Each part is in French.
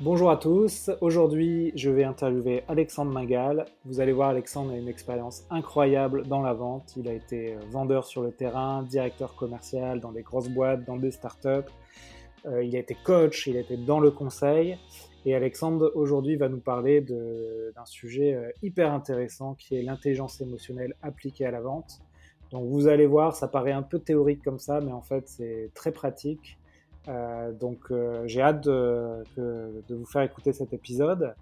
Bonjour à tous, aujourd'hui je vais interviewer Alexandre Magal. Vous allez voir, Alexandre a une expérience incroyable dans la vente. Il a été euh, vendeur sur le terrain, directeur commercial dans des grosses boîtes, dans des startups. Euh, il a été coach, il a été dans le conseil. Et Alexandre aujourd'hui va nous parler d'un sujet euh, hyper intéressant qui est l'intelligence émotionnelle appliquée à la vente. Donc vous allez voir, ça paraît un peu théorique comme ça, mais en fait c'est très pratique. Euh, donc euh, j'ai hâte de, de, vous faire écouter cet épisode.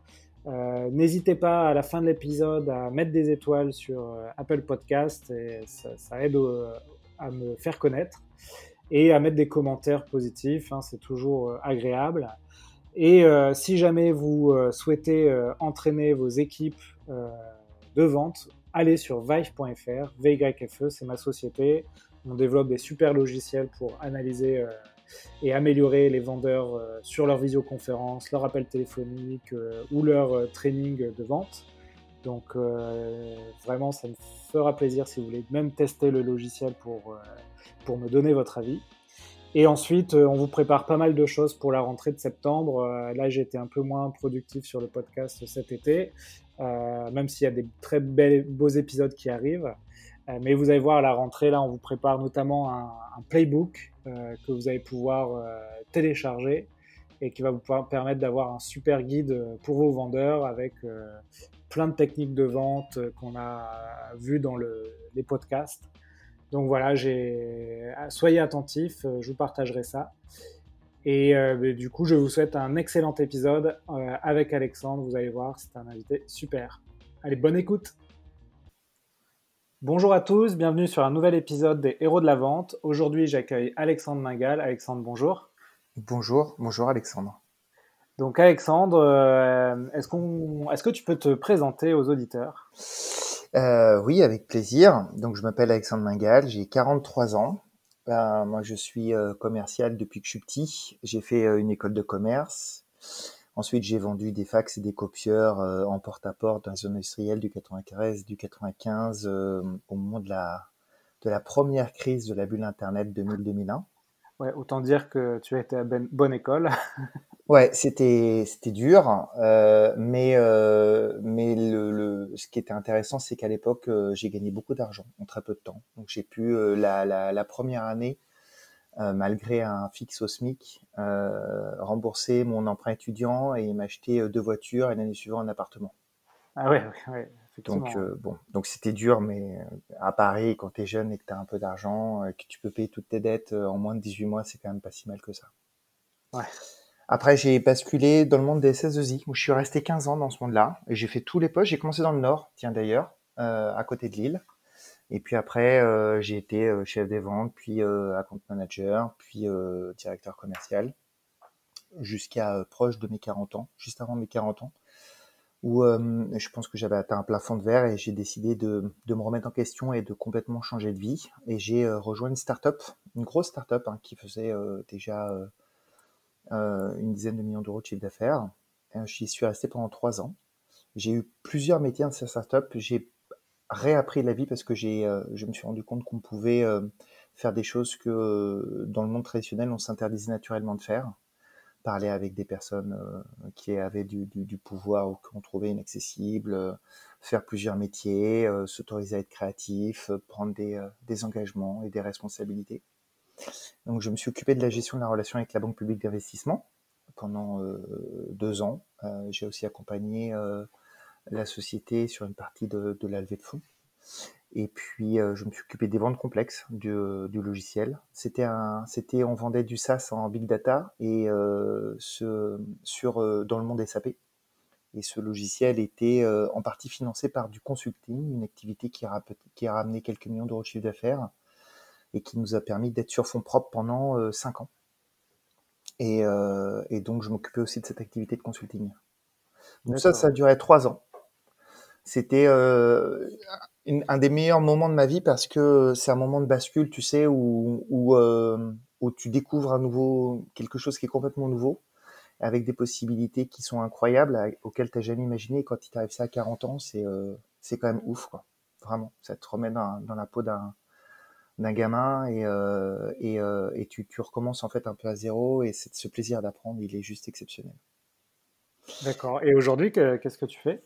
Euh, N'hésitez pas à la fin de l'épisode à mettre des étoiles sur euh, Apple Podcast et ça, ça aide à me faire connaître et à mettre des commentaires positifs, hein, c'est toujours agréable. Et euh, si jamais vous souhaitez entraîner vos équipes de vente, allez sur vive.fr, VYFE, c'est ma société. On développe des super logiciels pour analyser et améliorer les vendeurs euh, sur leur visioconférence, leur appel téléphonique euh, ou leur euh, training de vente. Donc vraiment, ça me fera plaisir si vous voulez même tester le logiciel pour, pour me donner votre avis. Et ensuite, on vous prépare pas mal de choses pour la rentrée de septembre. Là, j'ai été un peu moins productif sur le podcast cet été, même s'il y a des très beaux épisodes qui arrivent. Mais vous allez voir, à la rentrée, là, on vous prépare notamment un, playbook que vous allez pouvoir euh, télécharger et qui va vous permettre d'avoir un super guide pour vos vendeurs avec euh, plein de techniques de vente qu'on a vues dans le, les podcasts. Donc voilà, soyez attentifs, je vous partagerai ça. Et du coup, je vous souhaite un excellent épisode avec Alexandre. Vous allez voir, c'est un invité super. Allez, bonne écoute. Bonjour à tous, bienvenue sur un nouvel épisode des Héros de la Vente. Aujourd'hui, j'accueille Alexandre Magal. Alexandre, bonjour. Bonjour, bonjour Alexandre. Donc Alexandre, euh, est-ce, qu'on, est-ce que tu peux te présenter aux auditeurs? Euh, Oui, avec plaisir. Donc je m'appelle Alexandre Magal, j'ai 43 ans. Ben, moi, je suis euh, commercial depuis que je suis petit. J'ai fait une école de commerce. Ensuite, j'ai vendu des fax et des copieurs euh, en porte-à-porte dans la zone industrielle du 93, du 95, euh, au moment de la, de la première crise de la bulle Internet 2000-2001. Ouais, autant dire que tu as été à ben, bonne école. ouais, c'était c'était dur, euh, mais mais le, le, ce qui était intéressant, c'est qu'à l'époque, j'ai gagné beaucoup d'argent en très peu de temps. Donc j'ai pu la, la, la, première année euh, malgré un fixe au SMIC, euh, rembourser mon emprunt étudiant et m'acheter euh, deux voitures et l'année suivante un appartement. Ah ouais, ouais, Donc bon, donc c'était dur, mais à Paris, quand tu es jeune et que tu as un peu d'argent, que tu peux payer toutes tes dettes en moins de 18 mois, c'est quand même pas si mal que ça. Ouais. Après, j'ai basculé dans le monde des SS2I, où je suis resté 15 ans dans ce monde-là, et j'ai fait tous les postes. J'ai commencé dans le Nord, tiens d'ailleurs, à côté de Lille. Et puis après, euh, j'ai été euh, chef des ventes, puis euh, account manager, puis directeur commercial, jusqu'à proche de mes 40 ans, juste avant mes 40 ans, où je pense que j'avais atteint un plafond de verre et j'ai décidé de, de, me remettre en question et de complètement changer de vie. Et j'ai rejoint une start-up, une grosse start-up hein, qui faisait déjà une dizaine de millions d'euros de chiffre d'affaires. J'y suis resté pendant trois ans. J'ai eu plusieurs métiers dans cette start-up. J'ai réappris la vie parce que j'ai, euh, je me suis rendu compte qu'on pouvait euh, faire des choses que euh, dans le monde traditionnel on s'interdisait naturellement de faire. Parler avec des personnes qui avaient du, du, pouvoir ou qu'on trouvait inaccessibles, faire plusieurs métiers, s'autoriser à être créatif, prendre des, des engagements et des responsabilités. Donc je me suis occupé de la gestion de la relation avec la banque publique d'investissement pendant deux ans. j'ai aussi accompagné la société sur une partie de, de la levée de fonds. Et puis, euh, je me suis occupé des ventes complexes du, du logiciel. C'était un, c'était, on vendait du SaaS en big data et euh, ce, sur euh, dans le monde SAP. Et ce logiciel était euh, en partie financé par du consulting, une activité qui a, qui a ramené quelques millions d'euros de chiffre d'affaires et qui nous a permis d'être sur fonds propres pendant cinq ans. Et, et donc, je m'occupais aussi de cette activité de consulting. Donc ça, ça a duré trois ans. C'était euh, un des meilleurs moments de ma vie parce que c'est un moment de bascule, tu sais, où, où, euh, où tu découvres à nouveau quelque chose qui est complètement nouveau, avec des possibilités qui sont incroyables, auxquelles tu n'as jamais imaginé. quand il t'arrive ça à 40 ans, c'est euh, quand même ouf, quoi. Vraiment, ça te remet dans, dans la peau d'un d'un gamin et, euh, et, euh, et tu, tu recommences en fait un peu à zéro et ce plaisir d'apprendre, il est juste exceptionnel. D'accord. Et aujourd'hui, qu'est-ce que tu fais?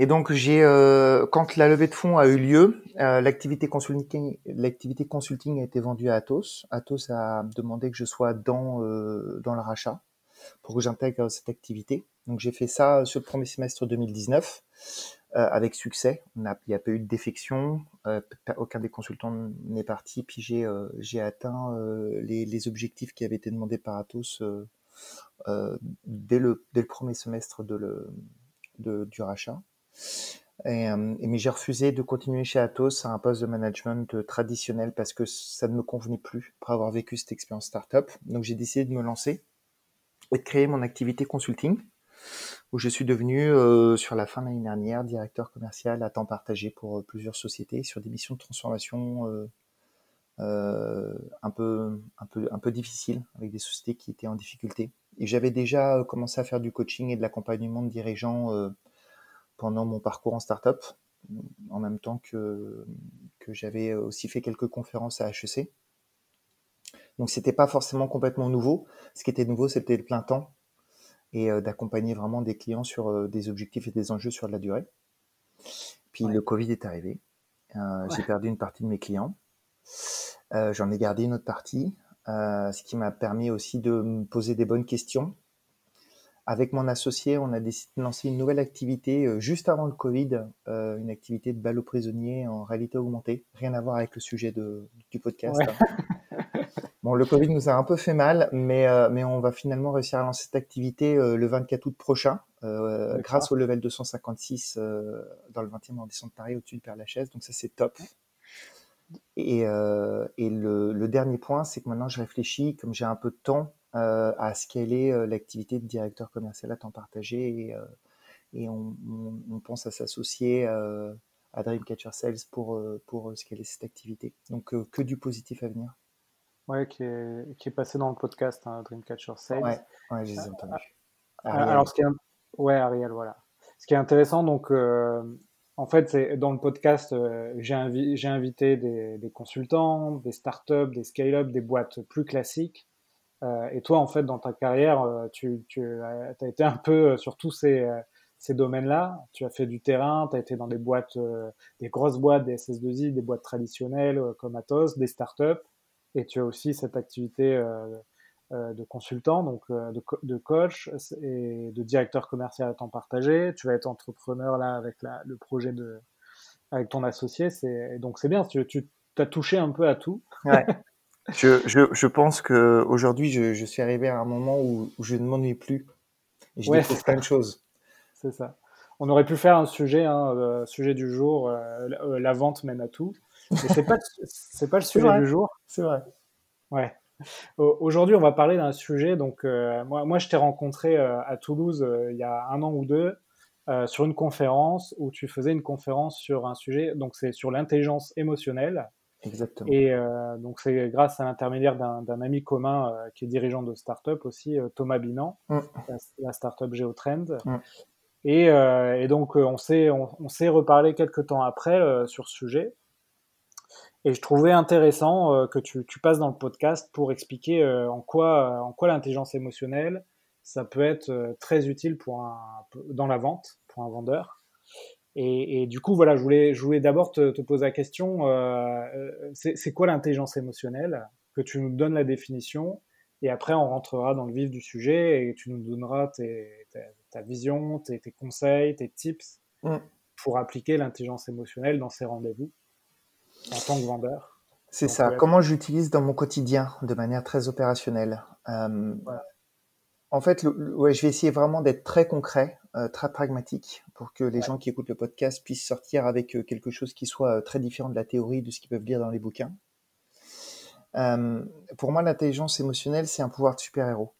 Et donc, j'ai, euh, quand la levée de fonds a eu lieu, euh, l'activité consulting, l'activité consulting a été vendue à Atos. Atos a demandé que je sois dans euh, dans le rachat pour que j'intègre cette activité. Donc, j'ai fait ça sur le premier semestre 2019 avec succès. Il n'y a pas eu de défection, aucun des consultants n'est parti. Puis j'ai j'ai atteint les, les objectifs qui avaient été demandés par Atos euh, dès, le, dès le premier semestre de le, de, du rachat. Et, euh, mais j'ai refusé de continuer chez Atos à un poste de management euh, traditionnel parce que ça ne me convenait plus après avoir vécu cette expérience startup. Donc j'ai décidé de me lancer et de créer mon activité consulting où je suis devenu euh, sur la fin de l'année dernière directeur commercial à temps partagé pour plusieurs sociétés sur des missions de transformation un peu un peu un peu difficiles avec des sociétés qui étaient en difficulté. Et j'avais déjà euh, commencé à faire du coaching et de l'accompagnement de dirigeants euh, pendant mon parcours en startup, en même temps que, que j'avais aussi fait quelques conférences à HEC. Donc c'était pas forcément complètement nouveau. Ce qui était nouveau, c'était le plein temps et euh, d'accompagner vraiment des clients sur des objectifs et des enjeux sur de la durée. Puis le Covid est arrivé. Euh, J'ai perdu une partie de mes clients. Euh, J'en ai gardé une autre partie. Euh, ce qui m'a permis aussi de me poser des bonnes questions. Avec mon associé, on a décidé de lancer une nouvelle activité euh, juste avant le Covid, euh, une activité de ballot prisonnier en réalité augmentée. Rien à voir avec le sujet de, du podcast. bon, le Covid nous a un peu fait mal, mais, mais on va finalement réussir à lancer cette activité le 24 août prochain, grâce au level 256 dans le 20e arrondissement de Paris, au-dessus de Père-Lachaise. Donc ça, c'est top. Et, euh, et le, le, dernier point, c'est que maintenant je réfléchis, comme j'ai un peu de temps, euh, à scaler euh, l'activité de directeur commercial à temps partagé et, euh, et on, on, on, pense à s'associer euh, à Dreamcatcher Sales pour, pour scaler cette activité. Donc que du positif à venir. Ouais, qui est, qui est passé dans le podcast, hein, Dreamcatcher Sales. Ouais, ouais je les ai entendus. Alors, ce qui est, ouais, Ariel, voilà. Ce qui est intéressant, donc, euh, en fait, c'est dans le podcast, euh, j'ai invi invité des, consultants, des startups, des scale-up, des boîtes plus classiques. Euh, et toi, en fait, dans ta carrière, euh, tu, tu as, été un peu sur tous ces, ces domaines-là. Tu as fait du terrain, tu as été dans des boîtes, des grosses boîtes, des SS2I, des boîtes traditionnelles comme Atos, des startups. Et tu as aussi cette activité euh, de consultant, donc euh, de, de, coach et de directeur commercial à temps partagé. Tu vas être entrepreneur là avec la, le projet de avec ton associé. C'est donc c'est bien. Tu, tu as touché un peu à tout. Ouais. je, je, je, pense que aujourd'hui je, je, suis arrivé à un moment où, où je ne m'ennuie plus. Et je ouais, découvre plein de choses. C'est ça. On aurait pu faire un sujet, hein, le sujet du jour, euh, la vente mène à tout. Mais c'est pas c'est pas le sujet du jour. C'est vrai. Ouais. Aujourd'hui, on va parler d'un sujet. Donc, euh, moi, moi, je t'ai rencontré euh, à Toulouse euh, il y a un an ou deux sur une conférence où tu faisais une conférence sur un sujet. Donc, c'est sur l'intelligence émotionnelle. Exactement. Et donc, c'est grâce à l'intermédiaire d'un ami commun qui est dirigeant de start-up aussi, Thomas Binan, mm. la, la start-up Geotrend. Mm. Et, et, donc, on s'est on, on s'est reparlé quelques temps après sur ce sujet. Et je trouvais intéressant euh, que tu, tu, passes dans le podcast pour expliquer euh, en quoi, euh, en quoi l'intelligence émotionnelle, ça peut être très utile pour un, dans la vente, pour un vendeur. Et, et du coup, voilà, je voulais, je voulais d'abord te, te, poser la question, c'est quoi l'intelligence émotionnelle? Que tu nous donnes la définition, et après on rentrera dans le vif du sujet, et tu nous donneras tes, ta, ta vision, tes, tes, conseils, tes tips mm. pour appliquer l'intelligence émotionnelle dans ces rendez-vous en tant que vendeur. C'est ça. Comment j'utilise dans mon quotidien de manière très opérationnelle. Euh, voilà. En fait, le, ouais, je vais essayer vraiment d'être très concret, euh, très pragmatique, pour que les ouais. gens qui écoutent le podcast puissent sortir avec euh, quelque chose qui soit très différent de la théorie, de ce qu'ils peuvent lire dans les bouquins. Pour moi, l'intelligence émotionnelle, c'est un pouvoir de super-héros.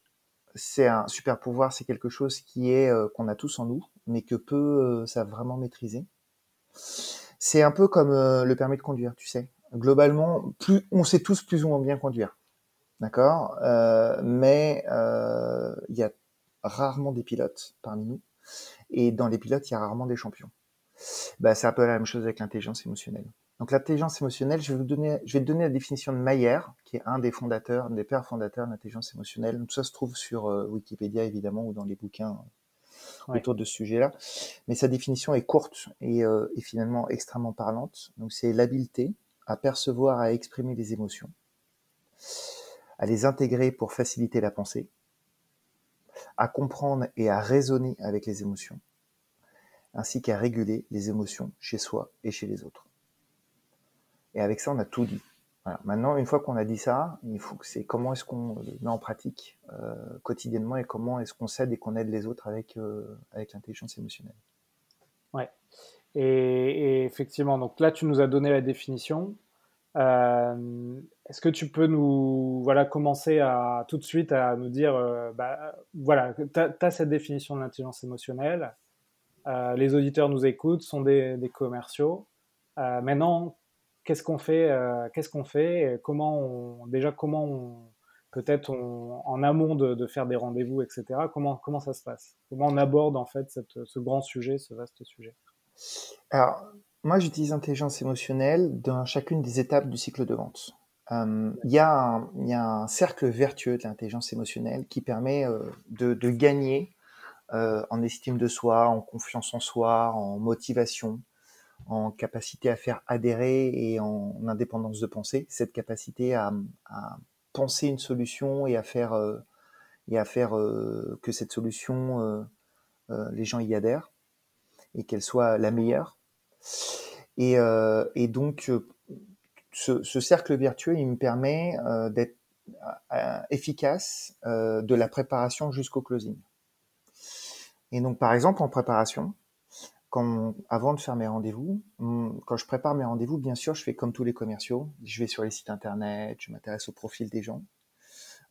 C'est un super pouvoir, c'est quelque chose qui est qu'on a tous en nous, mais que peu savent vraiment maîtriser. C'est un peu comme euh, le permis de conduire, tu sais. Globalement, on sait tous plus ou moins bien conduire, d'accord? Euh, mais euh, il y a rarement des pilotes parmi nous, et dans les pilotes, il y a rarement des champions. Bah, c'est un peu la même chose avec l'intelligence émotionnelle. Donc l'intelligence émotionnelle, je vais vous donner, je te donner la définition de Mayer, qui est un des fondateurs, un des pères fondateurs de l'intelligence émotionnelle. Tout ça se trouve sur Wikipédia évidemment ou dans les bouquins autour de ce sujet-là. Mais sa définition est courte et, euh, et finalement extrêmement parlante. Donc c'est l'habileté à percevoir, à exprimer les émotions, à les intégrer pour faciliter la pensée, à comprendre et à raisonner avec les émotions, ainsi qu'à réguler les émotions chez soi et chez les autres. Et avec ça, on a tout dit. Maintenant, une fois qu'on a dit ça, il faut que c'est comment est-ce qu'on le met en pratique euh, quotidiennement et comment est-ce qu'on s'aide et qu'on aide les autres avec, euh, avec l'intelligence émotionnelle. Ouais. Et, effectivement, donc là, tu nous as donné la définition. Euh, est-ce que tu peux nous voilà, commencer à tout de suite à nous dire, bah, voilà, tu as, cette définition de l'intelligence émotionnelle, les auditeurs nous écoutent, sont des, des commerciaux. maintenant, qu'est-ce qu'on fait, euh, qu'est-ce qu'on fait, comment on, déjà comment on, peut-être en amont de, faire des rendez-vous, etc. Comment comment ça se passe? Comment on aborde en fait ce grand sujet, ce vaste sujet? Alors moi j'utilise l'intelligence émotionnelle dans chacune des étapes du cycle de vente. Euh, il y, a un cercle vertueux de l'intelligence émotionnelle qui permet euh, de, gagner en estime de soi, en confiance en soi, en motivation, en capacité à faire adhérer et en indépendance de pensée, cette capacité à, penser une solution et à faire, euh, et à faire euh, que cette solution, euh, les gens y adhèrent et qu'elle soit la meilleure. Et, et donc, ce, ce, cercle vertueux, il me permet d'être efficace de la préparation jusqu'au closing. Et donc, par exemple, en préparation, quand, avant de faire mes rendez-vous, quand je prépare mes rendez-vous, bien sûr, je fais comme tous les commerciaux. Je vais sur les sites internet, je m'intéresse au profil des gens,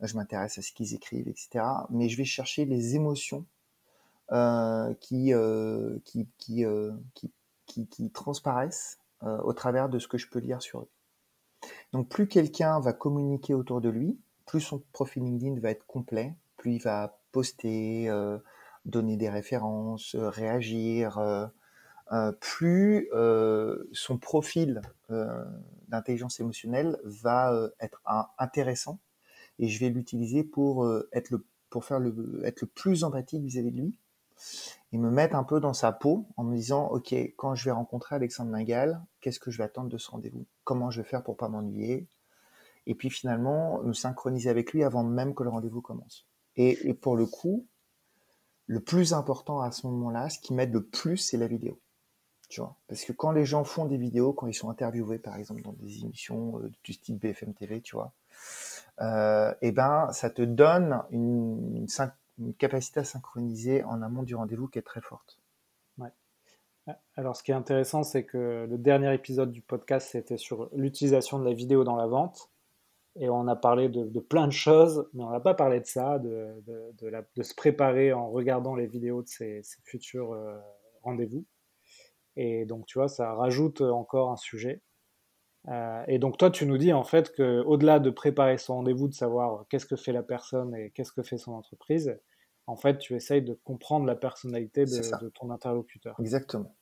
je m'intéresse à ce qu'ils écrivent, etc. Mais je vais chercher les émotions euh, qui, euh, euh, qui, qui, qui, transparaissent au travers de ce que je peux lire sur eux. Donc, plus quelqu'un va communiquer autour de lui, plus son profil LinkedIn va être complet, plus il va poster, donner des références, euh, réagir, euh, euh, plus son profil d'intelligence émotionnelle va être intéressant et je vais l'utiliser pour être le pour faire le être le plus empathique vis-à-vis de lui et me mettre un peu dans sa peau en me disant ok quand je vais rencontrer Alexandre Mingal qu'est-ce que je vais attendre de ce rendez-vous? Comment je vais faire pour pas m'ennuyer? Et puis finalement me synchroniser avec lui avant même que le rendez-vous commence. Et, et pour le coup le plus important à ce moment-là, ce qui m'aide le plus, c'est la vidéo. Tu vois? Parce que quand les gens font des vidéos, quand ils sont interviewés, par exemple, dans des émissions euh, du style BFM TV, tu vois, euh, eh ben, ça te donne une, capacité à synchroniser en amont du rendez-vous qui est très forte. Ouais. Alors, ce qui est intéressant, c'est que le dernier épisode du podcast, c'était sur l'utilisation de la vidéo dans la vente et on a parlé de, plein de choses, mais on n'a pas parlé de ça, de, de, se préparer en regardant les vidéos de ces, futurs euh, rendez-vous. Et donc, tu vois, ça rajoute encore un sujet. Euh, et donc, toi, tu nous dis en fait qu'au-delà de préparer son rendez-vous, de savoir qu'est-ce que fait la personne et qu'est-ce que fait son entreprise, en fait, tu essayes de comprendre la personnalité de ton interlocuteur. Exactement.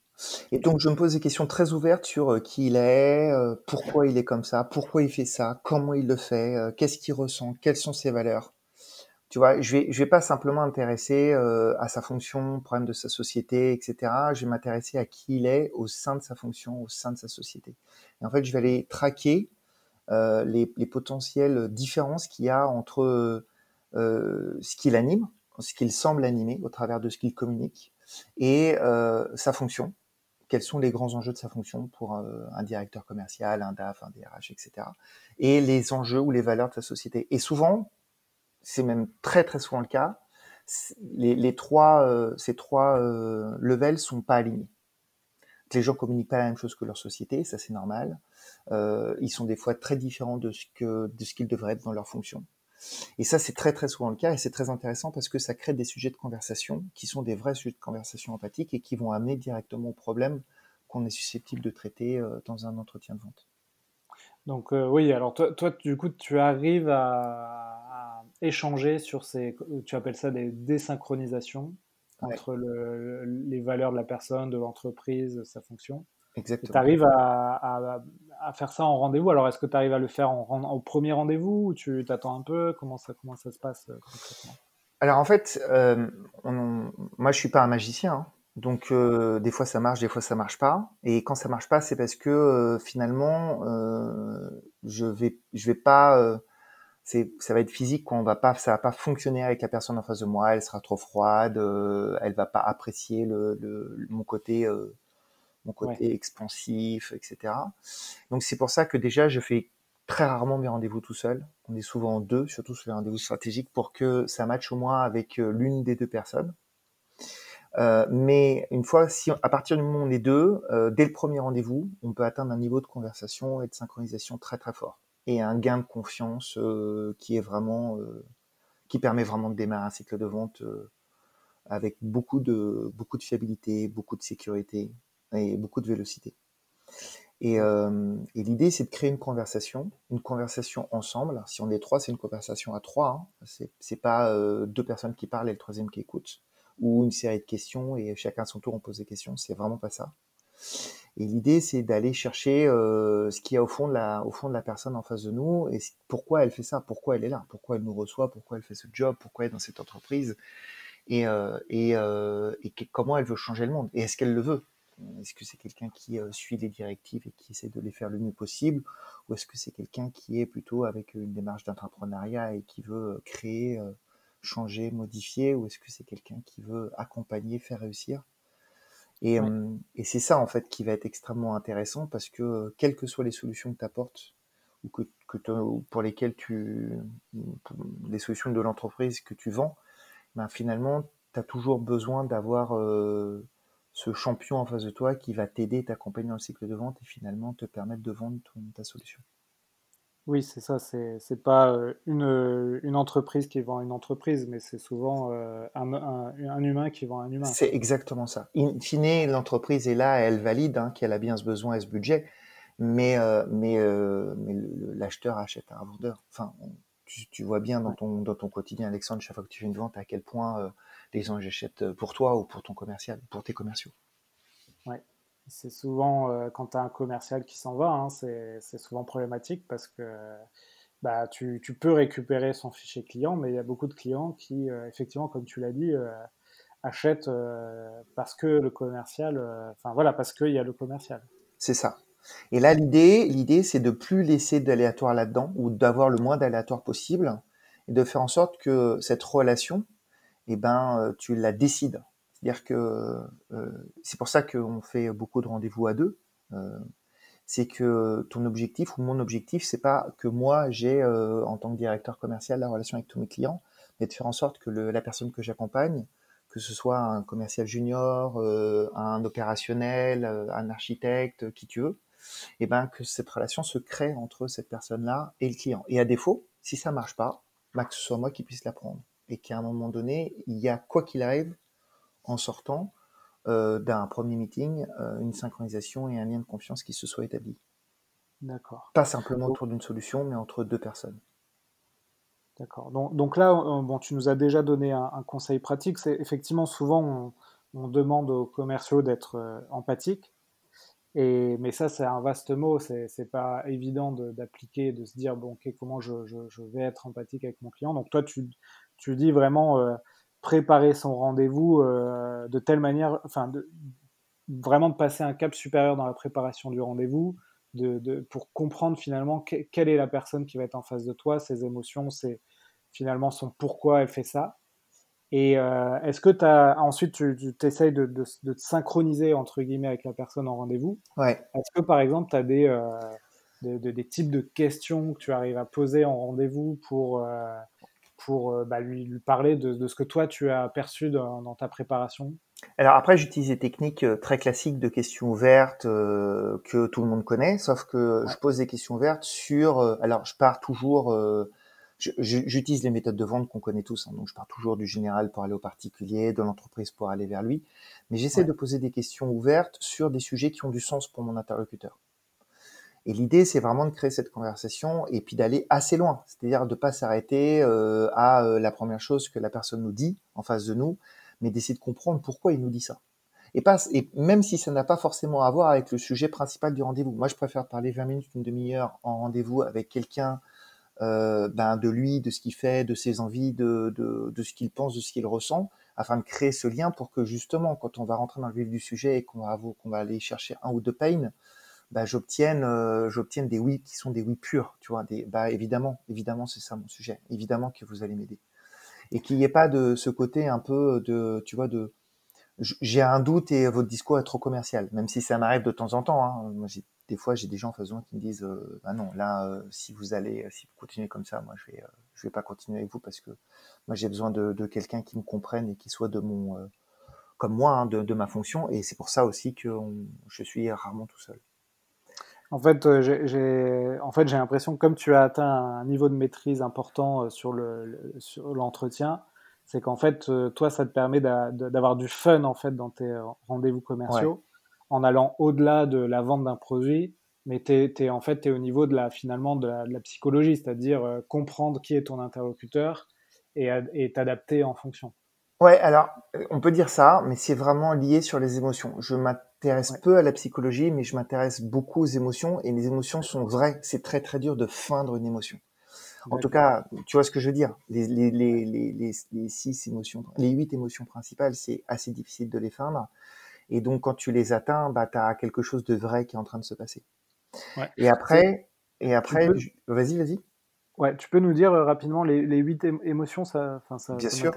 Et donc, je me pose des questions très ouvertes sur euh, qui il est, euh, pourquoi il est comme ça, pourquoi il fait ça, comment il le fait, euh, qu'est-ce qu'il ressent, quelles sont ses valeurs. Tu vois, je vais, je vais pas simplement m'intéresser à sa fonction, problème de sa société, etc. Je vais m'intéresser à qui il est au sein de sa fonction, au sein de sa société. Et en fait, je vais aller traquer les, les, potentielles différences qu'il y a entre ce qu'il anime, ce qu'il semble animer au travers de ce qu'il communique, et sa fonction, quels sont les grands enjeux de sa fonction pour un, directeur commercial, un DAF, un DRH, etc. Et les enjeux ou les valeurs de sa société. Et souvent, c'est même très très souvent le cas, les, trois, euh, ces trois euh, levels sont pas alignés. Les gens communiquent pas la même chose que leur société, ça c'est normal. Euh, ils sont des fois très différents de ce qu'ils devraient être dans leur fonction. Et ça, c'est très très souvent le cas et c'est très intéressant parce que ça crée des sujets de conversation qui sont des vrais sujets de conversation empathique et qui vont amener directement au problème qu'on est susceptible de traiter euh, dans un entretien de vente. Donc euh, oui, alors toi, toi, du coup, tu arrives à, échanger sur ces, tu appelles ça des désynchronisations entre les valeurs de la personne, de l'entreprise, sa fonction. Exactement. Tu arrives à, faire ça en rendez-vous. Alors, est-ce que tu arrives à le faire en, au premier rendez-vous ou tu t'attends un peu? Comment ça, comment ça se passe euh, concrètement? Alors en fait, euh, on, moi je suis pas un magicien, hein. donc euh, des fois ça marche, des fois ça marche pas. Et quand ça marche pas, c'est parce que finalement je vais, je vais pas, ça va être physique, quoi. On va pas, ça va pas fonctionner avec la personne en face de moi. Elle sera trop froide, elle va pas apprécier le, mon côté, mon côté expansif, etc. Donc c'est pour ça que déjà je fais très rarement mes rendez-vous tout seul. On est souvent en deux, surtout sur les rendez-vous stratégiques, pour que ça matche au moins avec euh, l'une des deux personnes. Euh, mais une fois, si à partir du moment où on est deux, euh, dès le premier rendez-vous, on peut atteindre un niveau de conversation et de synchronisation très très fort et un gain de confiance euh, qui est vraiment, euh, qui permet vraiment de démarrer un cycle de vente euh, avec beaucoup de beaucoup de fiabilité, beaucoup de sécurité beaucoup de vélocité. Et, euh, et l'idée, c'est de créer une conversation, une conversation ensemble. Si on est trois, c'est une conversation à trois. Hein. C'est, pas euh, deux personnes qui parlent et le troisième qui écoute, ou une série de questions et chacun à son tour on pose des questions. C'est vraiment pas ça. Et l'idée, c'est d'aller chercher euh, ce qu'il y a au fond de la, au fond de la personne en face de nous et pourquoi elle fait ça, pourquoi elle est là, pourquoi elle nous reçoit, pourquoi elle fait ce job, pourquoi elle est dans cette entreprise et, et comment elle veut changer le monde et est-ce qu'elle le veut. Est-ce que c'est quelqu'un qui euh, suit les directives et qui essaie de les faire le mieux possible ou est-ce que c'est quelqu'un qui est plutôt avec une démarche d'entrepreneuriat et qui veut créer, euh, changer, modifier ou est-ce que c'est quelqu'un qui veut accompagner, faire réussir? Et, Ouais. euh, et c'est ça en fait qui va être extrêmement intéressant parce que euh, quelles que soient les solutions que tu apportes ou que, que pour lesquelles tu les solutions de l'entreprise que tu vends, ben finalement tu as toujours besoin d'avoir euh, ce champion en face de toi qui va t'aider, t'accompagner dans le cycle de vente et finalement te permettre de vendre ton- ta solution. Oui, c'est ça, c'est c'est pas euh, une, euh, une entreprise qui vend une entreprise, mais c'est souvent euh, un, un- un humain qui vend un humain, C'est exactement ça. In fine, l'entreprise est là, elle valide hein, qu'elle a bien ce besoin et ce budget, mais, euh, mais, euh, mais l'acheteur achète à un vendeur. Enfin, on- tu, tu vois bien dans ton, dans ton quotidien, Alexandre, chaque fois que tu fais une vente, à quel point les gens ils achètent pour toi ou pour ton commercial, pour tes commerciaux. Ouais. C'est souvent, euh, quand tu as un commercial qui s'en va, hein, c'est souvent problématique parce que bah, tu, tu peux récupérer son fichier client, mais il y a beaucoup de clients qui, euh, effectivement, comme tu l'as dit, euh, achètent euh, parce que le commercial, euh, enfin voilà, parce qu'il y a le commercial. C'est ça. Et là, l'idée, l'idée, c'est de plus laisser d'aléatoire là-dedans ou d'avoir le moins d'aléatoire possible et de faire en sorte que cette relation, eh ben, euh, tu la décides. C'est-à-dire que euh, c'est pour ça qu'on fait beaucoup de rendez-vous à deux. Euh, c'est que ton objectif ou mon objectif, c'est pas que moi j'ai en tant que directeur commercial la relation avec tous mes clients, mais de faire en sorte que la personne que j'accompagne, que ce soit un commercial junior, un opérationnel, un architecte, qui tu veux, et ben que cette relation se crée entre cette personne-là et le client. Et à défaut, si ça marche pas, bah, que ce soit moi qui puisse la prendre et qu'à un moment donné, il y a quoi qu'il arrive en sortant euh, d'un premier meeting, euh, une synchronisation et un lien de confiance qui se soit établi. D'accord. Pas simplement autour d'une solution, mais entre deux personnes. d'accord. Donc, donc là, on- bon, tu nous as déjà donné un, un conseil pratique. C'est effectivement souvent on, on demande aux commerciaux d'être euh, empathiques. Et, mais ça, c'est un vaste mot. C'est c'est pas évident de- d'appliquer, de se dire bon, ok, comment je, je- je vais être empathique avec mon client. Donc toi, tu, tu dis vraiment euh, préparer son rendez-vous euh, de telle manière, enfin, de, vraiment de passer un cap supérieur dans la préparation du rendez-vous, de, de- pour comprendre finalement que- quelle est la personne qui va être en face de toi, ses émotions, ses, finalement son pourquoi elle fait ça. Et euh, est-ce que t'as, ensuite tu, tu essayes de, de, de te synchroniser entre guillemets avec la personne en rendez-vous? Ouais. Est-ce que par exemple tu as des, euh, de- de- des types de questions que tu arrives à poser en rendez-vous pour, euh, pour euh, bah, lui, lui parler de, de ce que toi tu as perçu dans, dans ta préparation? Alors après, j'utilise des techniques euh, très classiques de questions ouvertes euh, que tout le monde connaît, sauf que Ouais, je pose des questions ouvertes sur. euh, alors, je pars toujours. euh, J'utilise les méthodes de vente qu'on connaît tous, hein, donc je pars toujours du général pour aller au particulier, de l'entreprise pour aller vers lui, mais j'essaie ouais, de poser des questions ouvertes sur des sujets qui ont du sens pour mon interlocuteur. Et l'idée, c'est vraiment de créer cette conversation et puis d'aller assez loin, c'est-à-dire de pas s'arrêter euh, à euh, la première chose que la personne nous dit en face de nous, mais d'essayer de comprendre pourquoi il nous dit ça. Et, même si ça n'a pas forcément à voir avec le sujet principal du rendez-vous. Moi, je préfère parler 20 minutes, une demi-heure en rendez-vous avec quelqu'un euh, ben, de lui, de ce qu'il fait, de ses envies, de ce qu'il pense, de ce qu'il ressent, afin de créer ce lien pour que justement, quand on va rentrer dans le vif du sujet et qu'on va, qu'on va aller chercher un ou deux pains, bah, j'obtienne, euh, j'obtienne des oui qui sont des oui purs, tu vois. Des, bah, évidemment, évidemment, c'est ça mon sujet. Évidemment que vous allez m'aider. Et qu'il n'y ait pas de ce côté un peu de, tu vois, de, j'ai un doute et votre discours est trop commercial, même si ça m'arrive de temps en temps. Hein. Moi, des fois, j'ai des gens en faisant qui me disent, bah non, là, euh, si vous allez, si vous continuez comme ça, moi, je vais, je vais pas continuer avec vous parce que moi, j'ai besoin de, de quelqu'un qui me comprenne et qui soit de mon, comme moi, hein, de, de, ma fonction. Et c'est pour ça aussi que je suis rarement tout seul. En fait, j'ai en fait, l'impression que comme tu as atteint un niveau de maîtrise important sur l'entretien, le, c'est qu'en fait, toi, ça te permet d'avoir du fun en fait dans tes rendez-vous commerciaux. Ouais en allant au-delà de la vente d'un produit, mais tu es, en fait es au niveau de la, finalement de la, psychologie, c'est-à-dire euh, comprendre qui est ton interlocuteur et t'adapter en fonction. Ouais, alors on peut dire ça, mais c'est vraiment lié sur les émotions. Je m'intéresse peu à la psychologie, mais je m'intéresse beaucoup aux émotions et les émotions sont vraies. C'est très très dur de feindre une émotion. En tout cas, tu vois ce que je veux dire. Les, les, les, les, les six émotions, les huit émotions principales, c'est assez difficile de les feindre. Et donc, quand tu les atteins, bah, tu as quelque chose de vrai qui est en train de se passer. Ouais. Et après, et après, peux... vas-y, vas-y. Ouais, tu peux nous dire euh, rapidement les, les huit émotions, ça, ça, Bien ça sûr.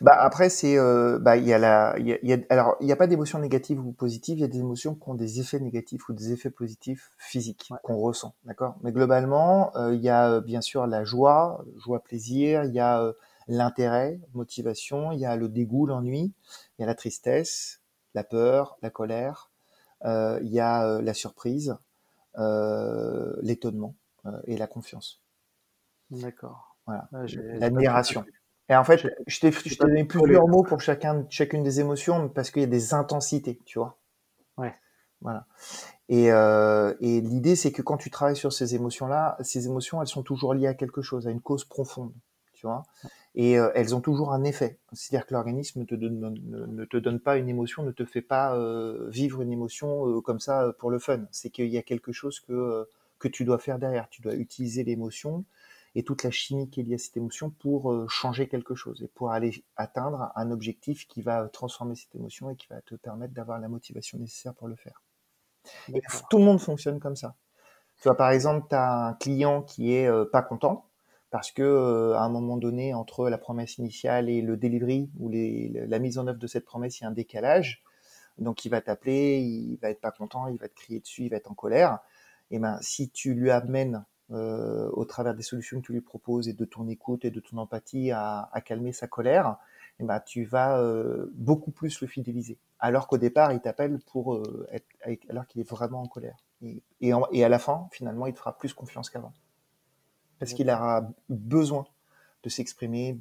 Bah après c'est, euh, bah il y a la, il y a, y a, alors il n'y a pas d'émotions négatives ou positives, il y a des émotions qui ont des effets négatifs ou des effets positifs physiques ouais. qu'on ressent, d'accord. Mais globalement, euh, il y a euh, bien sûr la joie, joie plaisir, il y a euh, l'intérêt, motivation, il y a le dégoût, l'ennui, il y a la tristesse, la peur, la colère, euh, il y a euh, la surprise, euh, l'étonnement et la confiance. D'accord. Voilà. L'admiration. Et en fait, je t'ai donné plusieurs mots pour chacun, chacune des émotions parce qu'il y a des intensités, tu vois. Ouais. Voilà. Et, euh, et l'idée, c'est que quand tu travailles sur ces émotions-là, ces émotions, elles sont toujours liées à quelque chose, à une cause profonde, tu vois et euh, elles ont toujours un effet. C'est-à-dire que l'organisme ne, ne, ne, te donne pas une émotion, ne te fait pas euh, vivre une émotion comme ça pour le fun. C'est qu'il y a quelque chose que, que tu dois faire derrière. Tu dois utiliser l'émotion et toute la chimie qui est liée à cette émotion pour euh, changer quelque chose et pour aller atteindre un objectif qui va transformer cette émotion et qui va te permettre d'avoir la motivation nécessaire pour le faire. Et tout le monde fonctionne comme ça. Tu vois, par exemple, tu as un client qui est pas content, parce que euh, à un moment donné, entre la promesse initiale et le delivery ou les, la mise en œuvre de cette promesse, il y a un décalage. Donc il va t'appeler, il va être pas content, il va te crier dessus, il va être en colère. Et ben si tu lui amènes euh, au travers des solutions que tu lui proposes et de ton écoute et de ton empathie à, calmer sa colère, et ben tu vas euh, beaucoup plus le fidéliser. Alors qu'au départ, il t'appelle pour euh, alors qu'il est vraiment en colère. Et, et à la fin, finalement, il te fera plus confiance qu'avant parce qu'il aura besoin de s'exprimer,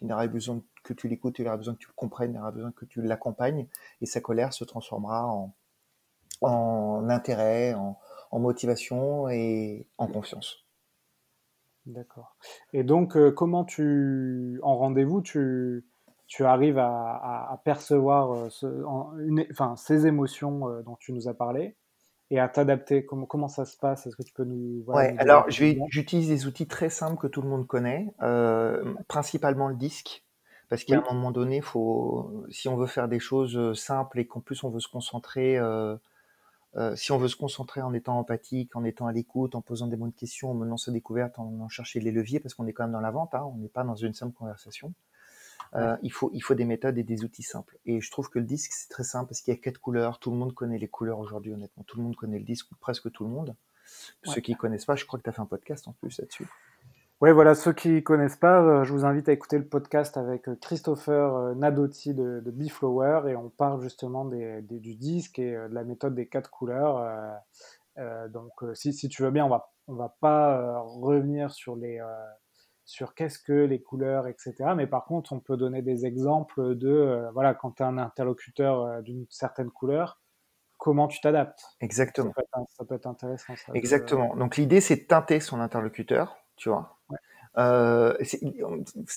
il aura besoin que tu l'écoutes, il aura besoin que tu le comprennes, il aura besoin que tu l'accompagnes, et sa colère se transformera en, en intérêt, en, en motivation et en confiance. D'accord. Et donc, euh, comment tu, en rendez-vous, tu, tu arrives à, à, à percevoir euh, ce, en, une, enfin, ces émotions euh, dont tu nous as parlé et à t'adapter? Comment, comment ça se passe? Est-ce que tu peux nous. Voilà, ouais, nous alors j'utilise des outils très simples que tout le monde connaît, principalement le disque. Parce qu'à oui. un moment donné, faut, si on veut faire des choses simples et qu'en plus on veut se concentrer, euh, si on veut se concentrer en étant empathique, en étant à l'écoute, en posant des bonnes questions, en menant sa découverte, en, en chercher les leviers, parce qu'on est quand même dans la vente, hein, on n'est pas dans une simple conversation. Euh, il, faut, il faut des méthodes et des outils simples. Et je trouve que le disque, c'est très simple parce qu'il y a quatre couleurs. Tout le monde connaît les couleurs aujourd'hui, honnêtement. Tout le monde connaît le disque, ou presque tout le monde. Ouais. ceux qui ne connaissent pas, je crois que tu as fait un podcast en plus là-dessus. Oui, voilà, ceux qui ne connaissent pas, euh, je vous invite à écouter le podcast avec euh, Christopher Nadotti de, de et on parle justement des, des, du disque et de la méthode des quatre couleurs. Euh, donc, si, si, tu veux bien, on va, on va pas revenir sur les, sur qu'est-ce que les couleurs, etc. Mais par contre, on peut donner des exemples de, euh, voilà, quand tu as un interlocuteur euh, d'une certaine couleur, comment tu t'adaptes. Exactement. Ça peut, être, ça peut être, intéressant. Ça, Exactement. De... Donc l'idée, c'est de teinter son interlocuteur, tu vois. Ouais. Euh,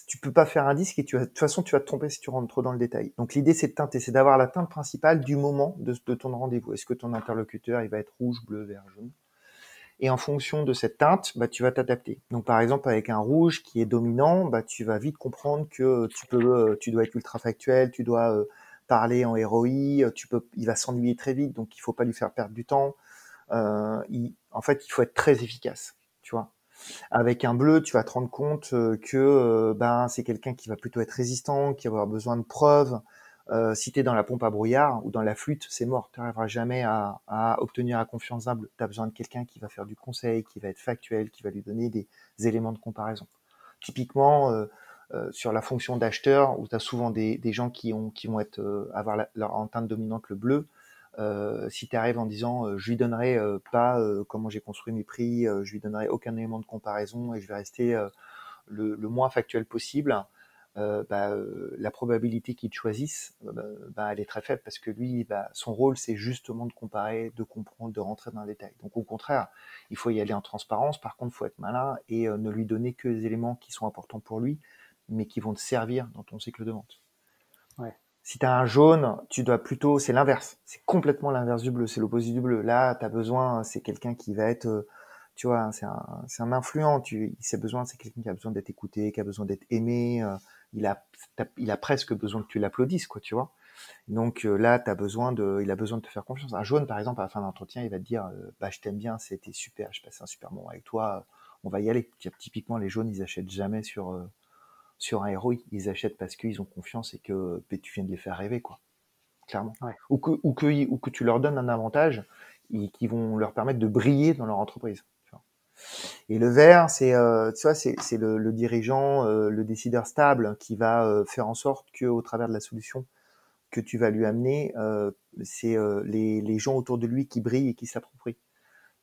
tu peux pas faire un disque et tu vas, de toute façon, tu vas te tromper si tu rentres trop dans le détail. Donc l'idée, c'est de teinter, c'est d'avoir la teinte principale du moment de, de ton rendez-vous. Est-ce que ton interlocuteur, il va être rouge, bleu, vert, jaune? Et en fonction de cette teinte, bah, tu vas t'adapter. Donc par exemple avec un rouge qui est dominant, bah, tu vas vite comprendre que tu peux, tu dois être ultra factuel, tu dois parler en ROI, tu peux, il va s'ennuyer très vite, donc il faut pas lui faire perdre du temps. Euh, il, en fait, il faut être très efficace, tu vois. Avec un bleu, tu vas te rendre compte que ben c'est quelqu'un qui va plutôt être résistant, qui va avoir besoin de preuves, euh, si tu es dans la pompe à brouillard ou dans la flûte, c'est mort. Tu n'arriveras jamais à, obtenir la confiance humble. Tu as besoin de quelqu'un qui va faire du conseil, qui va être factuel, qui va lui donner des éléments de comparaison. Typiquement, euh, euh, sur la fonction d'acheteur, où tu as souvent des, gens qui, ont, qui vont avoir leur entente dominante le bleu, si tu arrives en disant je lui donnerai pas comment j'ai construit mes prix, je lui donnerai aucun élément de comparaison et je vais rester le, moins factuel possible, euh, bah, euh, la probabilité qu'il te choisisse, euh, bah, bah, est très faible parce que lui, son rôle, c'est justement de comparer, de comprendre, de rentrer dans le détail. Donc au contraire, il faut y aller en transparence. Par contre, il faut être malin et ne lui donner que les éléments qui sont importants pour lui, mais qui vont te servir dans ton cycle de vente. Si tu un jaune, tu dois plutôt, c'est l'inverse. C'est complètement l'inverse du bleu, c'est l'opposé du bleu. Là, tu as besoin, c'est quelqu'un qui va être tu vois, c'est un, un influent. Tu, il besoin, c'est quelqu'un qui a besoin d'être écouté, qui a besoin d'être aimé il a, il a presque besoin que tu l'applaudisses, quoi, tu vois. Donc euh, là, as besoin de, il a besoin de te faire confiance. Un jaune, par exemple, à la fin d'entretien, il va te dire, euh, bah, je t'aime bien, c'était super, je passe un super moment avec toi, on va y aller. Typiquement, les jaunes, ils achètent jamais sur euh, sur un héros, ils achètent parce qu'ils ont confiance et que bah, tu viens de les faire rêver, quoi. Clairement. Ou que ou que ou que tu leur donnes un avantage qui vont leur permettre de briller dans leur entreprise. Et le vert, c'est euh, tu vois, c'est le, le, dirigeant, euh, le décideur stable qui va euh, faire en sorte que, au travers de la solution que tu vas lui amener, euh, c'est les, les, gens autour de lui qui brillent et qui s'approprient.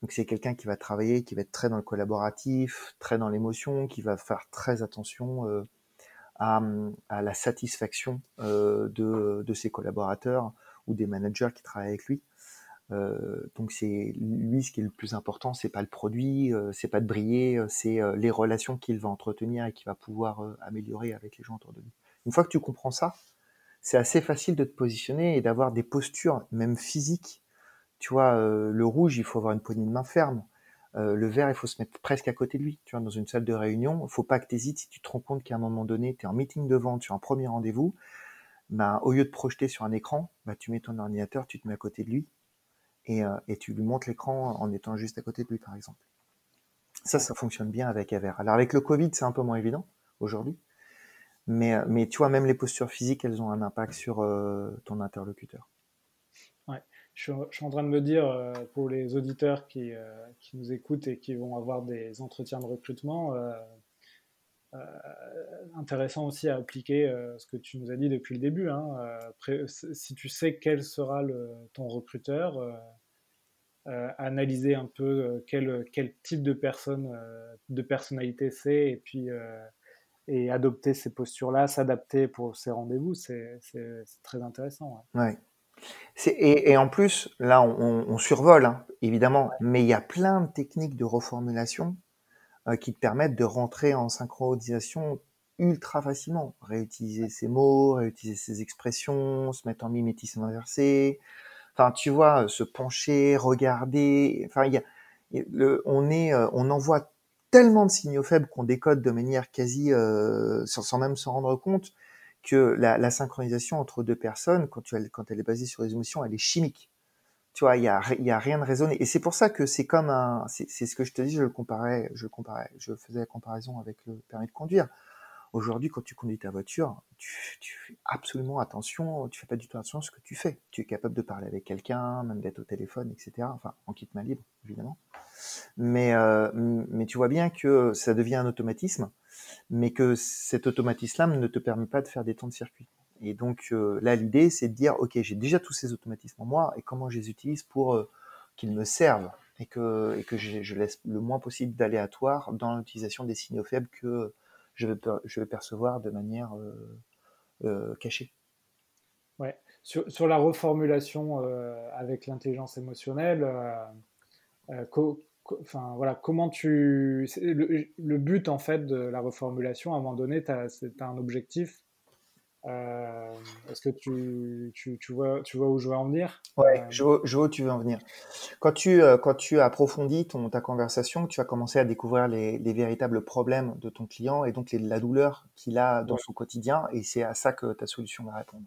Donc c'est quelqu'un qui va travailler, qui va être très dans le collaboratif, très dans l'émotion, qui va faire très attention à, la satisfaction de, de ses collaborateurs ou des managers qui travaillent avec lui. Euh, donc c'est lui ce qui est le plus important, c'est pas le produit, euh, c'est pas de briller, euh, c'est les relations qu'il va entretenir et qu'il va pouvoir améliorer avec les gens autour de lui. Une fois que tu comprends ça, c'est assez facile de te positionner et d'avoir des postures, même physiques. Tu vois, le rouge, il faut avoir une poignée de main ferme. Le vert, il faut se mettre presque à côté de lui. Tu vois, dans une salle de réunion, il faut pas que tu hésites si tu te rends compte qu'à un moment donné, tu es en meeting de vente, tu es en premier rendez-vous, ben, au lieu de projeter sur un écran, ben, tu mets ton ordinateur, tu te mets à côté de lui euh, et, tu lui montres l'écran en étant juste à côté de lui, par exemple. Ça, ça fonctionne bien avec Aver. Alors avec le Covid, c'est un peu moins évident aujourd'hui, mais, euh, mais tu vois, même les postures physiques, elles ont un impact sur euh, ton interlocuteur. Ouais. Je, suis, en train de me dire, pour les auditeurs qui, qui, nous écoutent et qui vont avoir des entretiens de recrutement, intéressant aussi à appliquer ce que tu nous as dit depuis le début. Hein. si tu sais quel sera ton recruteur, euh, analyser un peu euh, quel, quel, type de personne, euh, de personnalité c'est, et puis et adopter ces postures-là, s'adapter pour ces rendez-vous, c'est très intéressant. Ouais. Et, et, en plus, là, on, survole, hein, évidemment, mais il y a plein de techniques de reformulation qui te permettent de rentrer en synchronisation ultra facilement. Réutiliser ses mots, réutiliser ses expressions, se mettre en mimétisme inversé, Enfin, tu vois, euh, se pencher, regarder. Enfin, il y a, le, on est, euh, on envoie tellement de signaux faibles qu'on décode de manière quasi euh, sans, même s'en rendre compte que la, synchronisation entre deux personnes, quand, elle est basée sur les émotions, elle est chimique. Tu vois, il y a, y a rien de raisonné. Et c'est pour ça que c'est comme un, c'est ce que je te dis, je le comparais, je faisais la comparaison avec le permis de conduire. Aujourd'hui, quand tu conduis ta voiture, tu, fais absolument attention, tu fais pas du tout attention à ce que tu fais. Tu es capable de parler avec quelqu'un, même d'être au téléphone, etc. Enfin, en kit main libre, évidemment. Euh, mais tu vois bien que ça devient un automatisme, mais que cet automatisme-là ne te permet pas de faire des temps de circuit. Et donc euh, là, l'idée, c'est de dire, ok, j'ai déjà tous ces automatismes en moi, et comment je les utilise pour euh, qu'ils me servent et que, et que je, laisse le moins possible d'aléatoire dans l'utilisation des signaux faibles que je vais, je vais percevoir de manière euh, cachée. Ouais. Sur, sur la reformulation avec l'intelligence émotionnelle, enfin, voilà, comment tu. Le, but en fait de la reformulation, à un moment donné, as, un objectif. Est-ce que tu, tu, tu, vois, tu vois où je veux en venir? Ouais, je, vois, je, vois, où tu veux en venir. Quand tu, euh, quand tu approfondis ton, ta conversation, tu vas commencer à découvrir les, les véritables problèmes de ton client et donc les, la douleur qu'il a dans son quotidien, et c'est à ça que ta solution va répondre.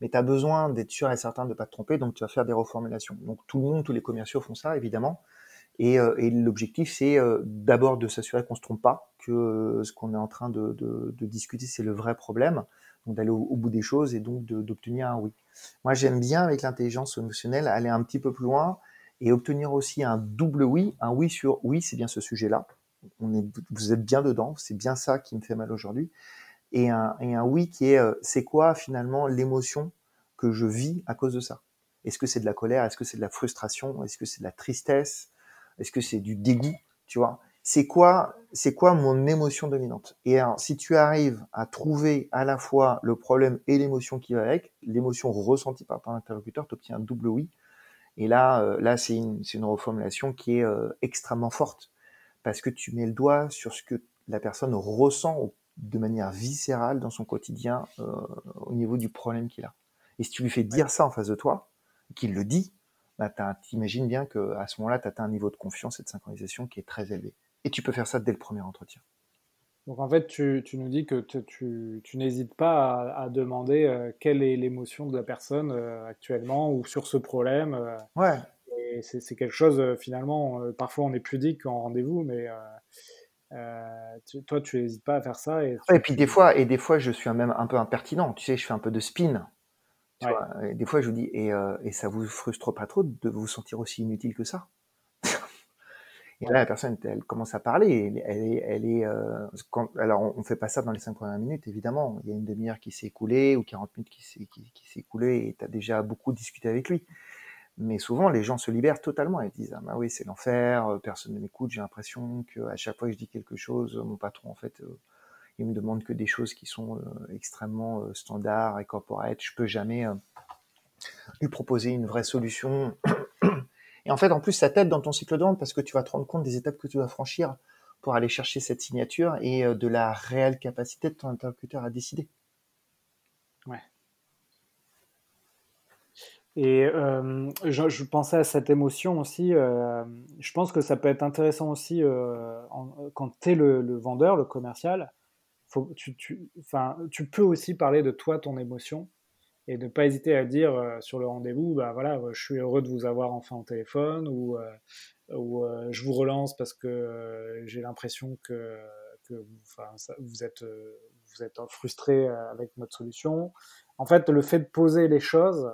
Mais tu as besoin d'être sûr et certain de ne pas te tromper, donc tu vas faire des reformulations. Donc tout le monde, tous les commerciaux font ça, évidemment. Et, euh, et l'objectif, c'est euh, d'abord de s'assurer qu'on se trompe pas, que euh, ce qu'on est en train de, discuter, c'est le vrai problème, donc d'aller au, bout des choses et donc d'obtenir un oui. Moi, j'aime bien avec l'intelligence émotionnelle aller un petit peu plus loin et obtenir aussi un double oui, un oui sur oui, c'est bien ce sujet-là. Vous êtes bien dedans, c'est bien ça qui me fait mal aujourd'hui. Et un oui qui est, c'est quoi finalement l'émotion que je vis à cause de ça? Est-ce que c'est de la colère? Est-ce que c'est de la frustration? Est-ce que c'est de la tristesse? Est-ce que c'est du dégoût Tu vois? C'est quoi, c'est quoi mon émotion dominante? Et alors, si tu arrives à trouver à la fois le problème et l'émotion qui va avec, l'émotion ressentie par ton interlocuteur, tu obtiens un double oui. Et là, euh, là, c'est une, c'est une reformulation qui est euh, extrêmement forte parce que tu mets le doigt sur ce que la personne ressent de manière viscérale dans son quotidien euh, au niveau du problème qu'il a. Et si tu lui fais dire ça en face de toi, qu'il le dit, bah, t'imagines bien qu'à ce moment-là, tu atteins un niveau de confiance et de synchronisation qui est très élevé. Et tu peux faire ça dès le premier entretien. Donc en fait, tu, nous dis que tu, n'hésites pas à, demander euh, quelle est l'émotion de la personne euh, actuellement ou sur ce problème. Euh, ouais. Et c'est quelque chose, finalement, parfois on est pudique en rendez-vous, mais toi, tu n'hésites pas à faire ça. Et, et puis des fois, et des fois, je suis même un peu impertinent. Tu sais, je fais un peu de spin des fois, je vous dis, et, euh, et ça vous frustre pas trop de vous sentir aussi inutile que ça? Et là, la personne, elle commence à parler. Elle, est, elle est. Euh, alors, on, fait pas ça dans les cinq premières minutes, évidemment. Il y a une demi-heure qui s'est écoulée ou 40 minutes qui s'est qui, qui écoulée et tu as déjà beaucoup discuté avec lui. Mais souvent, les gens se libèrent totalement. Ils disent, ah bah oui, c'est l'enfer. Euh, personne ne m'écoute. J'ai l'impression que à chaque fois que je dis quelque chose, mon patron, en fait, euh, il me demande que des choses qui sont euh, extrêmement euh, standards et corporate. Je peux jamais euh, lui proposer une vraie solution. Et en fait, en plus, ça t'aide dans ton cycle de vente parce que tu vas te rendre compte des étapes que tu dois franchir pour aller chercher cette signature et de la réelle capacité de ton interlocuteur à décider. Ouais. Et je, pensais à cette émotion aussi. je pense que ça peut être intéressant aussi quand tu es le, vendeur, le commercial, tu, peux aussi parler de toi, ton émotion, et ne pas hésiter à dire euh, sur le rendez-vous, bah voilà, euh, je suis heureux de vous avoir enfin au téléphone, ou, euh, je vous relance parce que j'ai l'impression que, vous, êtes, frustré avec notre solution. En fait, le fait de poser les choses,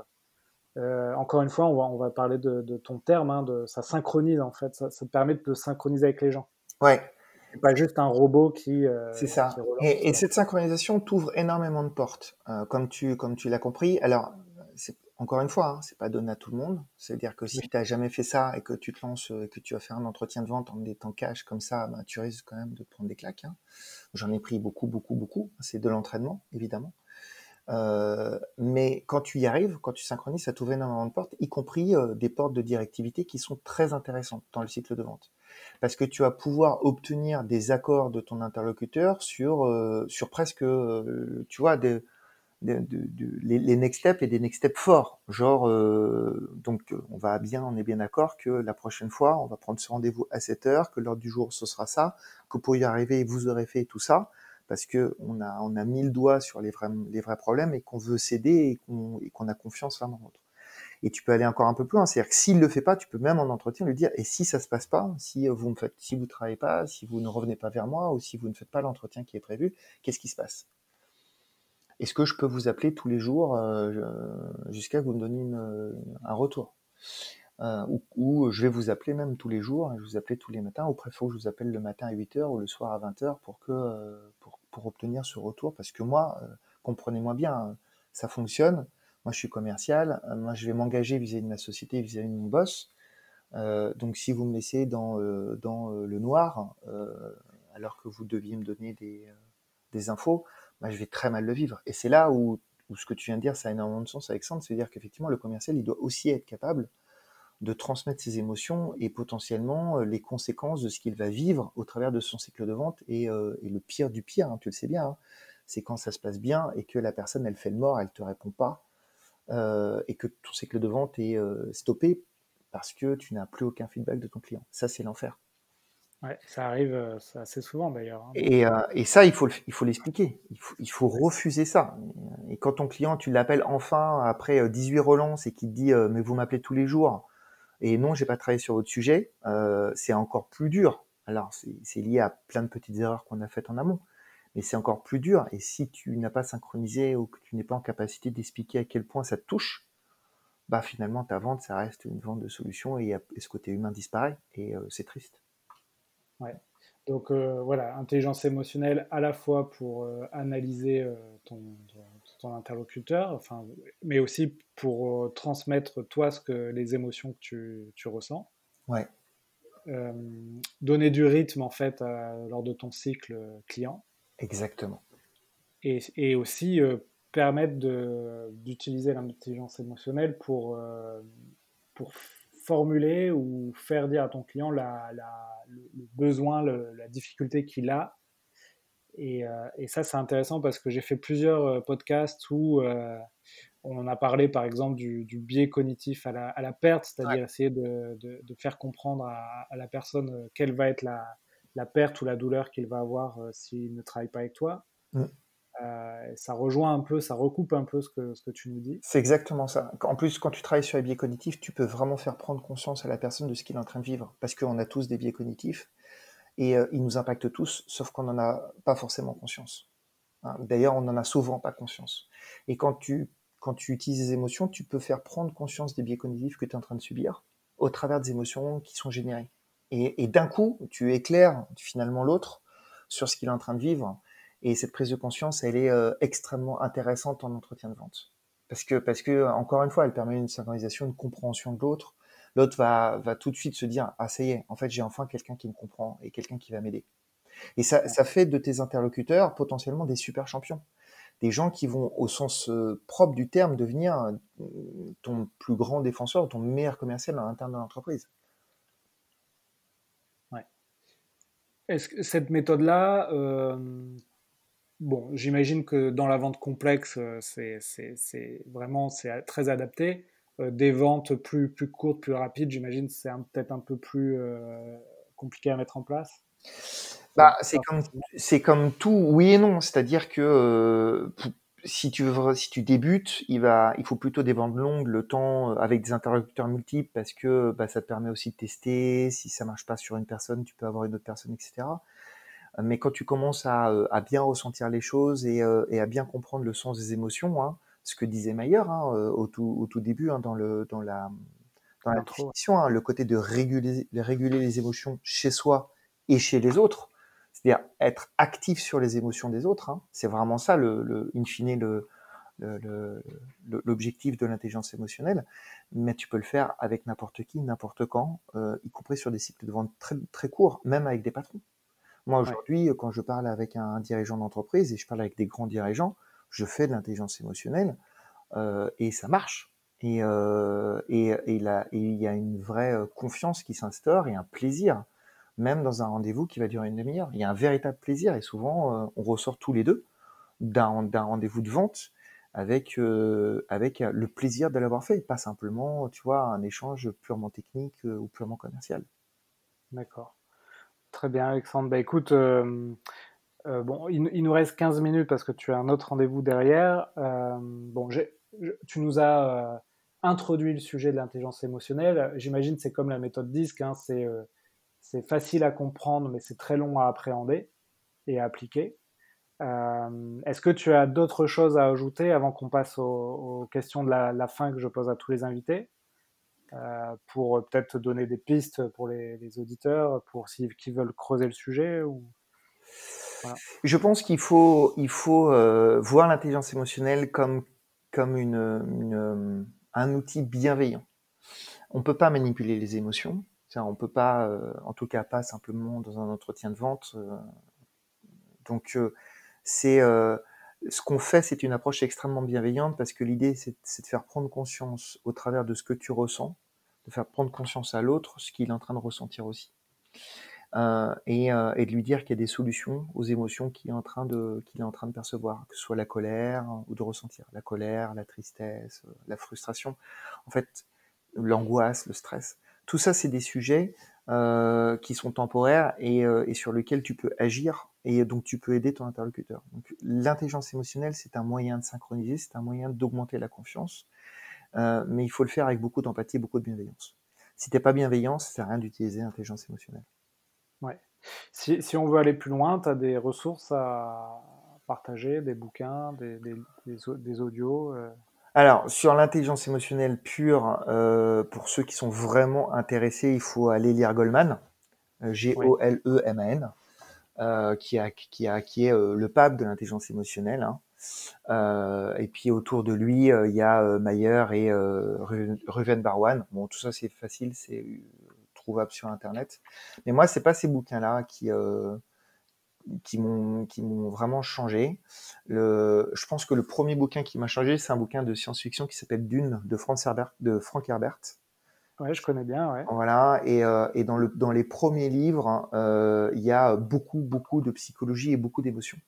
encore une fois, on va, parler de, ton terme, hein, ça synchronise en fait, ça, ça permet de te synchroniser avec les gens. Ouais, c'est pas juste un robot qui. Euh, c'est ça. et, cette synchronisation t'ouvre énormément de portes, euh, comme tu comme tu l'as compris. Alors, encore une fois, hein, c'est pas donné à tout le monde. C'est-à-dire que si tu n'as jamais fait ça et que tu te lances et que tu vas faire un entretien de vente en étant cash comme ça, bah, tu risques quand même de prendre des claques. Hein. J'en ai pris beaucoup, beaucoup, beaucoup. C'est de l'entraînement, évidemment. Euh, mais quand tu y arrives, quand tu synchronises, ça t'ouvre énormément de portes, y compris euh, des portes de directivité qui sont très intéressantes dans le cycle de vente. Parce que tu vas pouvoir obtenir des accords de ton interlocuteur sur, euh, sur presque, tu vois, les, next steps et des next steps forts. Genre, donc on va bien, on est bien d'accord que la prochaine fois, on va prendre ce rendez-vous à 7 heures, que l'heure du jour, ce sera ça, que pour y arriver, vous aurez fait tout ça parce que on a, on a mis le doigt sur les vrais, les vrais problèmes et qu'on veut céder et qu'on a confiance l'un dans l'autre. Et tu peux aller encore un peu plus loin, c'est-à-dire que s'il le fait pas, tu peux même en entretien lui dire et si ça se passe pas, si vous ne faites, si vous travaillez pas, si vous ne revenez pas vers moi ou si vous ne faites pas l'entretien qui est prévu, qu'est-ce qui se passe? Est-ce que je peux vous appeler tous les jours euh, jusqu'à que vous me donniez un retour? Euh, ou, je vais vous appeler même tous les jours, je vous appeler tous les matins, ou faut que je vous appelle le matin à 8h ou le soir à 20h pour que euh, pour, pour, obtenir ce retour. Parce que moi, euh, comprenez-moi bien, ça fonctionne. Moi, je suis commercial, moi je vais m'engager vis-à-vis de ma société, vis-à-vis de mon boss. donc si vous me laissez dans dans le noir alors que vous deviez me donner des infos, bah, je vais très mal le vivre. Et c'est là où, ce que tu viens de dire, ça a énormément de sens, Alexandre, c'est-à-dire qu'effectivement, le commercial, il doit aussi être capable de transmettre ses émotions et potentiellement euh, les conséquences de ce qu'il va vivre au travers de son cycle de vente et, euh, le pire du pire, hein, tu le sais bien. Hein. c'est quand ça se passe bien et que la personne, elle fait le mort, elle te répond pas, euh, et que ton cycle de vente est euh, stoppé parce que tu n'as plus aucun feedback de ton client. Ça, c'est l'enfer. Ouais, ça arrive euh, assez souvent d'ailleurs. Hein. Et, et, ça, il faut, il faut l'expliquer. Il faut, il faut refuser ça. Et quand ton client, tu l'appelles enfin après 18 relances et qu'il te dit mais vous m'appelez tous les jours et non, j'ai pas travaillé sur votre sujet, c'est encore plus dur. Alors, c'est lié à plein de petites erreurs qu'on a faites en amont mais c'est encore plus dur. Et si tu n'as pas synchronisé ou que tu n'es pas en capacité d'expliquer à quel point ça te touche, bah finalement ta vente, ça reste une vente de solution et, ce côté humain disparaît et euh, c'est triste. Ouais. Donc euh, voilà, intelligence émotionnelle à la fois pour euh, analyser ton, ton, interlocuteur, enfin, mais aussi pour transmettre toi ce que les émotions que tu, tu ressens. Ouais. donner du rythme en fait lors de ton cycle client. Exactement. Et, et aussi euh, permettre d'utiliser l'intelligence émotionnelle pour, euh, pour formuler ou faire dire à ton client la, le, besoin, la difficulté qu'il a. Et, euh, et ça, c'est intéressant parce que j'ai fait plusieurs podcasts où on a parlé, par exemple, du, du biais cognitif à la, à la perte, c'est-à-dire essayer de, de, de, faire comprendre à, à, la personne quelle va être la, la perte ou la douleur qu'il va avoir euh, s'il ne travaille pas avec toi. Mm. Euh, ça rejoint un peu, ça recoupe un peu ce que, ce que tu nous dis. C'est exactement ça. En plus, quand tu travailles sur les biais cognitifs, tu peux vraiment faire prendre conscience à la personne de ce qu'il est en train de vivre. Parce qu'on a tous des biais cognitifs et euh, ils nous impactent tous, sauf qu'on n'en a pas forcément conscience. Hein. D'ailleurs, on n'en a souvent pas conscience. Et quand tu, quand tu utilises les émotions, tu peux faire prendre conscience des biais cognitifs que tu es en train de subir au travers des émotions qui sont générées. Et, et d'un coup, tu éclaires finalement l'autre sur ce qu'il est en train de vivre. Et cette prise de conscience, elle est euh, extrêmement intéressante en entretien de vente. Parce que, parce que, encore une fois, elle permet une synchronisation, une compréhension de l'autre. L'autre va, va tout de suite se dire, ah, ça y est, en fait, j'ai enfin quelqu'un qui me comprend et quelqu'un qui va m'aider. Et ça, ça fait de tes interlocuteurs potentiellement des super champions. Des gens qui vont, au sens euh, propre du terme, devenir euh, ton plus grand défenseur, ton meilleur commercial à l'intérieur de l'entreprise. Est-ce que cette méthode-là, euh, bon, j'imagine que dans la vente complexe, euh, c'est vraiment c'est très adapté. Euh, des ventes plus, plus courtes, plus rapides, j'imagine c'est peut-être un peu plus compliqué à mettre en place. Bah, c'est comme, comme tout, oui et non. C'est-à-dire que si tu veux, si tu débutes, il va, il faut plutôt des ventes longues, le temps euh, avec des interlocuteurs multiples parce que bah, ça te permet aussi de tester. Si ça marche pas sur une personne, tu peux avoir une autre personne, etc. Mais quand tu commences à, euh, à bien ressentir les choses et, euh, et, à bien comprendre le sens des émotions, hein, ce que disait Mayer hein, au, tout, au tout début hein, dans le dans la dans la hein, le côté de réguler, de réguler les émotions chez soi et chez les autres c'est-à-dire être actif sur les émotions des autres. Hein. C'est vraiment ça, le, le, in fine, le, l'objectif de l'intelligence émotionnelle, mais tu peux le faire avec n'importe qui, n'importe quand, euh, y compris sur des cycles de vente très, très courts, même avec des patrons. Moi, aujourd'hui, quand je parle avec un dirigeant d'entreprise et je parle avec des grands dirigeants, je fais de l'intelligence émotionnelle euh, et ça marche. Et, euh, et, et, là, et il y a une vraie confiance qui s'instaure et un plaisir même dans un rendez-vous qui va durer une demi-heure. Il y a un véritable plaisir et souvent euh, on ressort tous les deux d'un rendez-vous de vente avec euh, avec le plaisir de l'avoir fait, pas simplement, tu vois, un échange purement technique euh, ou purement commercial. D'accord. Très bien, Alexandre. Bah écoute, bon, il, nous reste 15 minutes parce que tu as un autre rendez-vous derrière. bon, tu nous as introduit le sujet de l'intelligence émotionnelle. J'imagine c'est comme la méthode DISC, hein, c'est c'est facile à comprendre, mais c'est très long à appréhender et à appliquer. Euh, est-ce que tu as d'autres choses à ajouter avant qu'on passe aux, questions de la, fin que je pose à tous les invités? Euh, pour peut-être donner des pistes pour les, auditeurs, pour s'ils qui veulent creuser le sujet. Je pense qu'il faut, il faut euh, voir l'intelligence émotionnelle comme, comme une, un outil bienveillant. On ne peut pas manipuler les émotions, on peut pas, euh, en tout cas pas simplement dans un entretien de vente. Euh. donc euh, c'est ce qu'on fait, c'est une approche extrêmement bienveillante parce que l'idée c'est de faire prendre conscience au travers de ce que tu ressens, de faire prendre conscience à l'autre ce qu'il est en train de ressentir aussi. et, de lui dire qu'il y a des solutions aux émotions qu'il est en est en train de percevoir, que ce soit la colère ou de ressentir la colère, la tristesse, la frustration, en fait, l'angoisse, le stress. Tout ça, c'est des sujets euh, qui sont temporaires et, euh, et, sur lesquels tu peux agir et donc tu peux aider ton interlocuteur. L'intelligence émotionnelle, c'est un moyen de synchroniser, c'est un moyen d'augmenter la confiance, euh, mais il faut le faire avec beaucoup d'empathie et beaucoup de bienveillance. Si t'es pas bienveillant, ça sert à rien d'utiliser l'intelligence émotionnelle. Ouais. Si, on veut aller plus loin, tu as des ressources à partager, des bouquins, des, audios. Alors, sur l'intelligence émotionnelle pure, euh, pour ceux qui sont vraiment intéressés, il faut aller lire Goldman, euh, G-O-L-E-M-A-N, euh, qui, a, qui, a, qui est euh, le pape de l'intelligence émotionnelle. Hein. Et puis autour de lui, il y a Mayer et Ruven Barwan. Bon, tout ça c'est facile, c'est trouvable sur Internet. Mais moi, c'est pas ces bouquins-là qui qui m'ont qui m'ont vraiment changé. Le, je pense que le premier bouquin qui m'a changé, c'est un bouquin de science-fiction qui s'appelle Dune de Frank Herbert. De Frank Herbert. Ouais, je connais bien. Ouais. Voilà. Et, euh, et dans le dans les premiers livres, euh, il y a beaucoup beaucoup de psychologie et beaucoup d'émotions.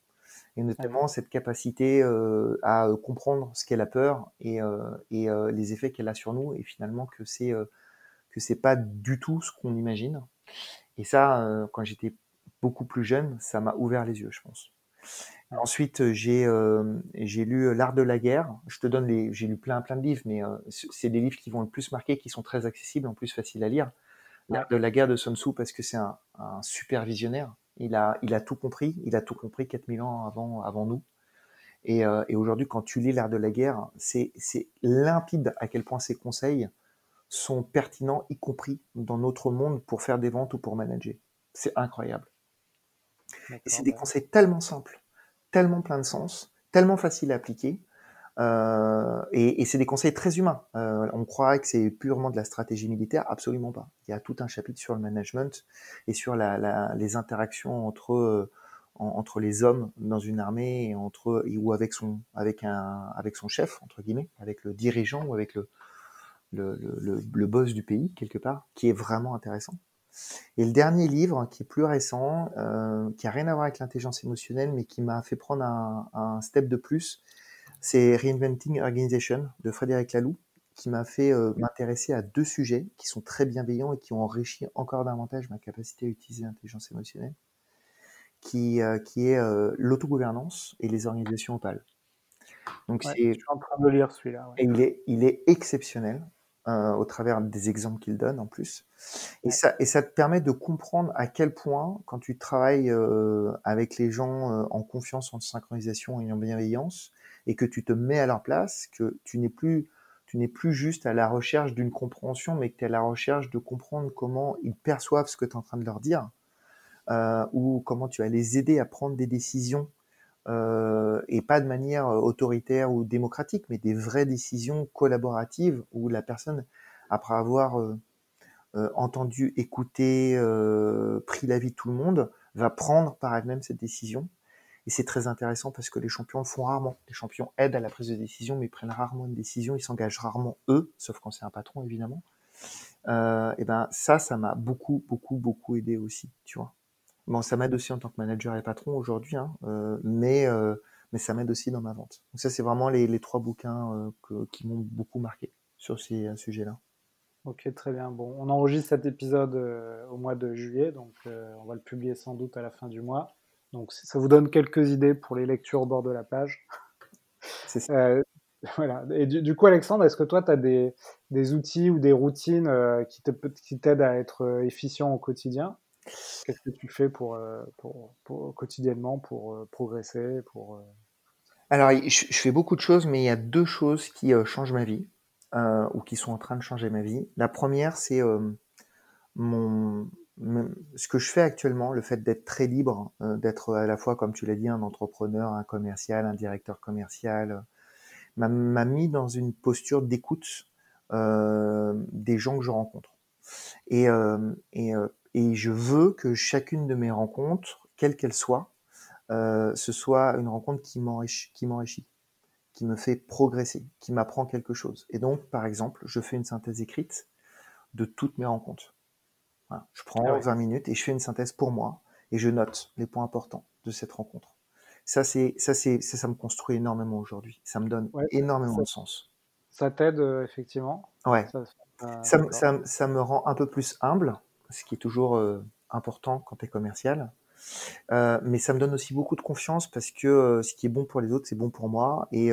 Et notamment ouais. cette capacité euh, à comprendre ce qu'est la peur et, et les effets qu'elle a sur nous, et finalement que c'est que c'est pas du tout ce qu'on imagine. Et ça, quand j'étais beaucoup plus jeune, ça m'a ouvert les yeux, je pense. Ensuite, j'ai euh, j'ai lu L'art de la guerre. Je te donne les, j'ai lu plein plein de livres, mais euh, c'est des livres qui vont le plus marquer, qui sont très accessibles, en plus faciles à lire. L'art de la guerre de Sun Tzu parce que c'est un, un, super visionnaire. Il a il a tout compris. Il a tout compris 4000 ans avant avant nous. Et, euh, et aujourd'hui, quand tu lis L'art de la guerre, c'est limpide à quel point ses conseils sont pertinents, y compris dans notre monde pour faire des ventes ou pour manager. C'est incroyable. Et c'est des conseils tellement simples, tellement plein de sens, tellement faciles à appliquer. Euh, et, et c'est des conseils très humains. Euh, on croit que c'est purement de la stratégie militaire, absolument pas. Il y a tout un chapitre sur le management et sur la, la, les interactions entre euh, entre les hommes dans une armée et entre ou avec son avec un avec son chef entre guillemets, avec le dirigeant ou avec le le, le, le boss du pays quelque part, qui est vraiment intéressant. Et le dernier livre, qui est plus récent, euh, qui a rien à voir avec l'intelligence émotionnelle, mais qui m'a fait prendre un, un, step de plus, c'est Reinventing Organization de Frédéric Laloux, qui m'a fait euh, m'intéresser à deux sujets qui sont très bienveillants et qui ont enrichi encore davantage ma capacité à utiliser l'intelligence émotionnelle, qui, euh, qui est l'autogouvernance et les organisations opales. Donc ouais, c'est. Je suis en train de lire celui-là. Ouais. Et il est, il est exceptionnel euh, au travers des exemples qu'il donne en plus. Et, ouais. ça, et ça te permet de comprendre à quel point, quand tu travailles euh, avec les gens euh, en confiance, en synchronisation et en bienveillance, et que tu te mets à leur place, que tu n'es plus, tu n'es plus juste à la recherche d'une compréhension, mais que tu es à la recherche de comprendre comment ils perçoivent ce que tu es en train de leur dire, ou comment tu vas les aider à prendre des décisions euh, et pas de manière euh, autoritaire ou démocratique, mais des vraies décisions collaboratives où la personne, après avoir euh, entendu, écouté, pris l'avis de tout le monde, va prendre par elle-même cette décision. Et c'est très intéressant parce que les champions le font rarement. Les champions aident à la prise de décision, mais ils prennent rarement une décision. Ils s'engagent rarement eux, sauf quand c'est un patron évidemment. Et ben ça, ça m'a beaucoup, beaucoup, beaucoup aidé aussi, tu vois. Bon, ça m'aide aussi en tant que manager et patron aujourd'hui, hein, euh, mais, euh, mais ça m'aide aussi dans ma vente. Donc ça, c'est vraiment les, les, trois bouquins euh, que, qui m'ont beaucoup marqué sur ces sujets-là. Ok, très bien. Bon, on enregistre cet épisode euh, au mois de juillet, donc on va le publier sans doute à la fin du mois. Donc ça vous donne quelques idées pour les lectures au bord de la page. C'est ça. voilà. Et du, du coup, Alexandre, est-ce que toi, tu as des, des, outils ou des routines qui t'aident à être efficient au quotidien? Qu'est-ce que tu fais pour, euh, pour, quotidiennement pour euh, progresser pour, euh? Alors, je, fais beaucoup de choses, mais il y a deux choses qui changent ma vie, ou qui sont en train de changer ma vie. La première, c'est ce que je fais actuellement, le fait d'être très libre, d'être à la fois, comme tu l'as dit, un entrepreneur, un commercial, un directeur commercial, m'a mis dans une posture d'écoute des gens que je rencontre. Et, et et je veux que chacune de mes rencontres, quelle qu'elle soit, euh, ce soit une rencontre qui m'enrichit, qui m'enrichit, qui me fait progresser, qui m'apprend quelque chose. Et donc, par exemple, je fais une synthèse écrite de toutes mes rencontres. Je prends 20 minutes et je fais une synthèse pour moi et je note les points importants de cette rencontre. Ça, c'est, ça, c'est, ça, me construit énormément aujourd'hui. Ça me donne énormément de sens. Ça t'aide, euh, effectivement. Ouais. Ça, ça, ça, me rend un peu plus humble, ce qui est toujours euh, important quand tu es commercial. Euh, mais ça me donne aussi beaucoup de confiance parce que euh, ce qui est bon pour les autres, c'est bon pour moi. Et,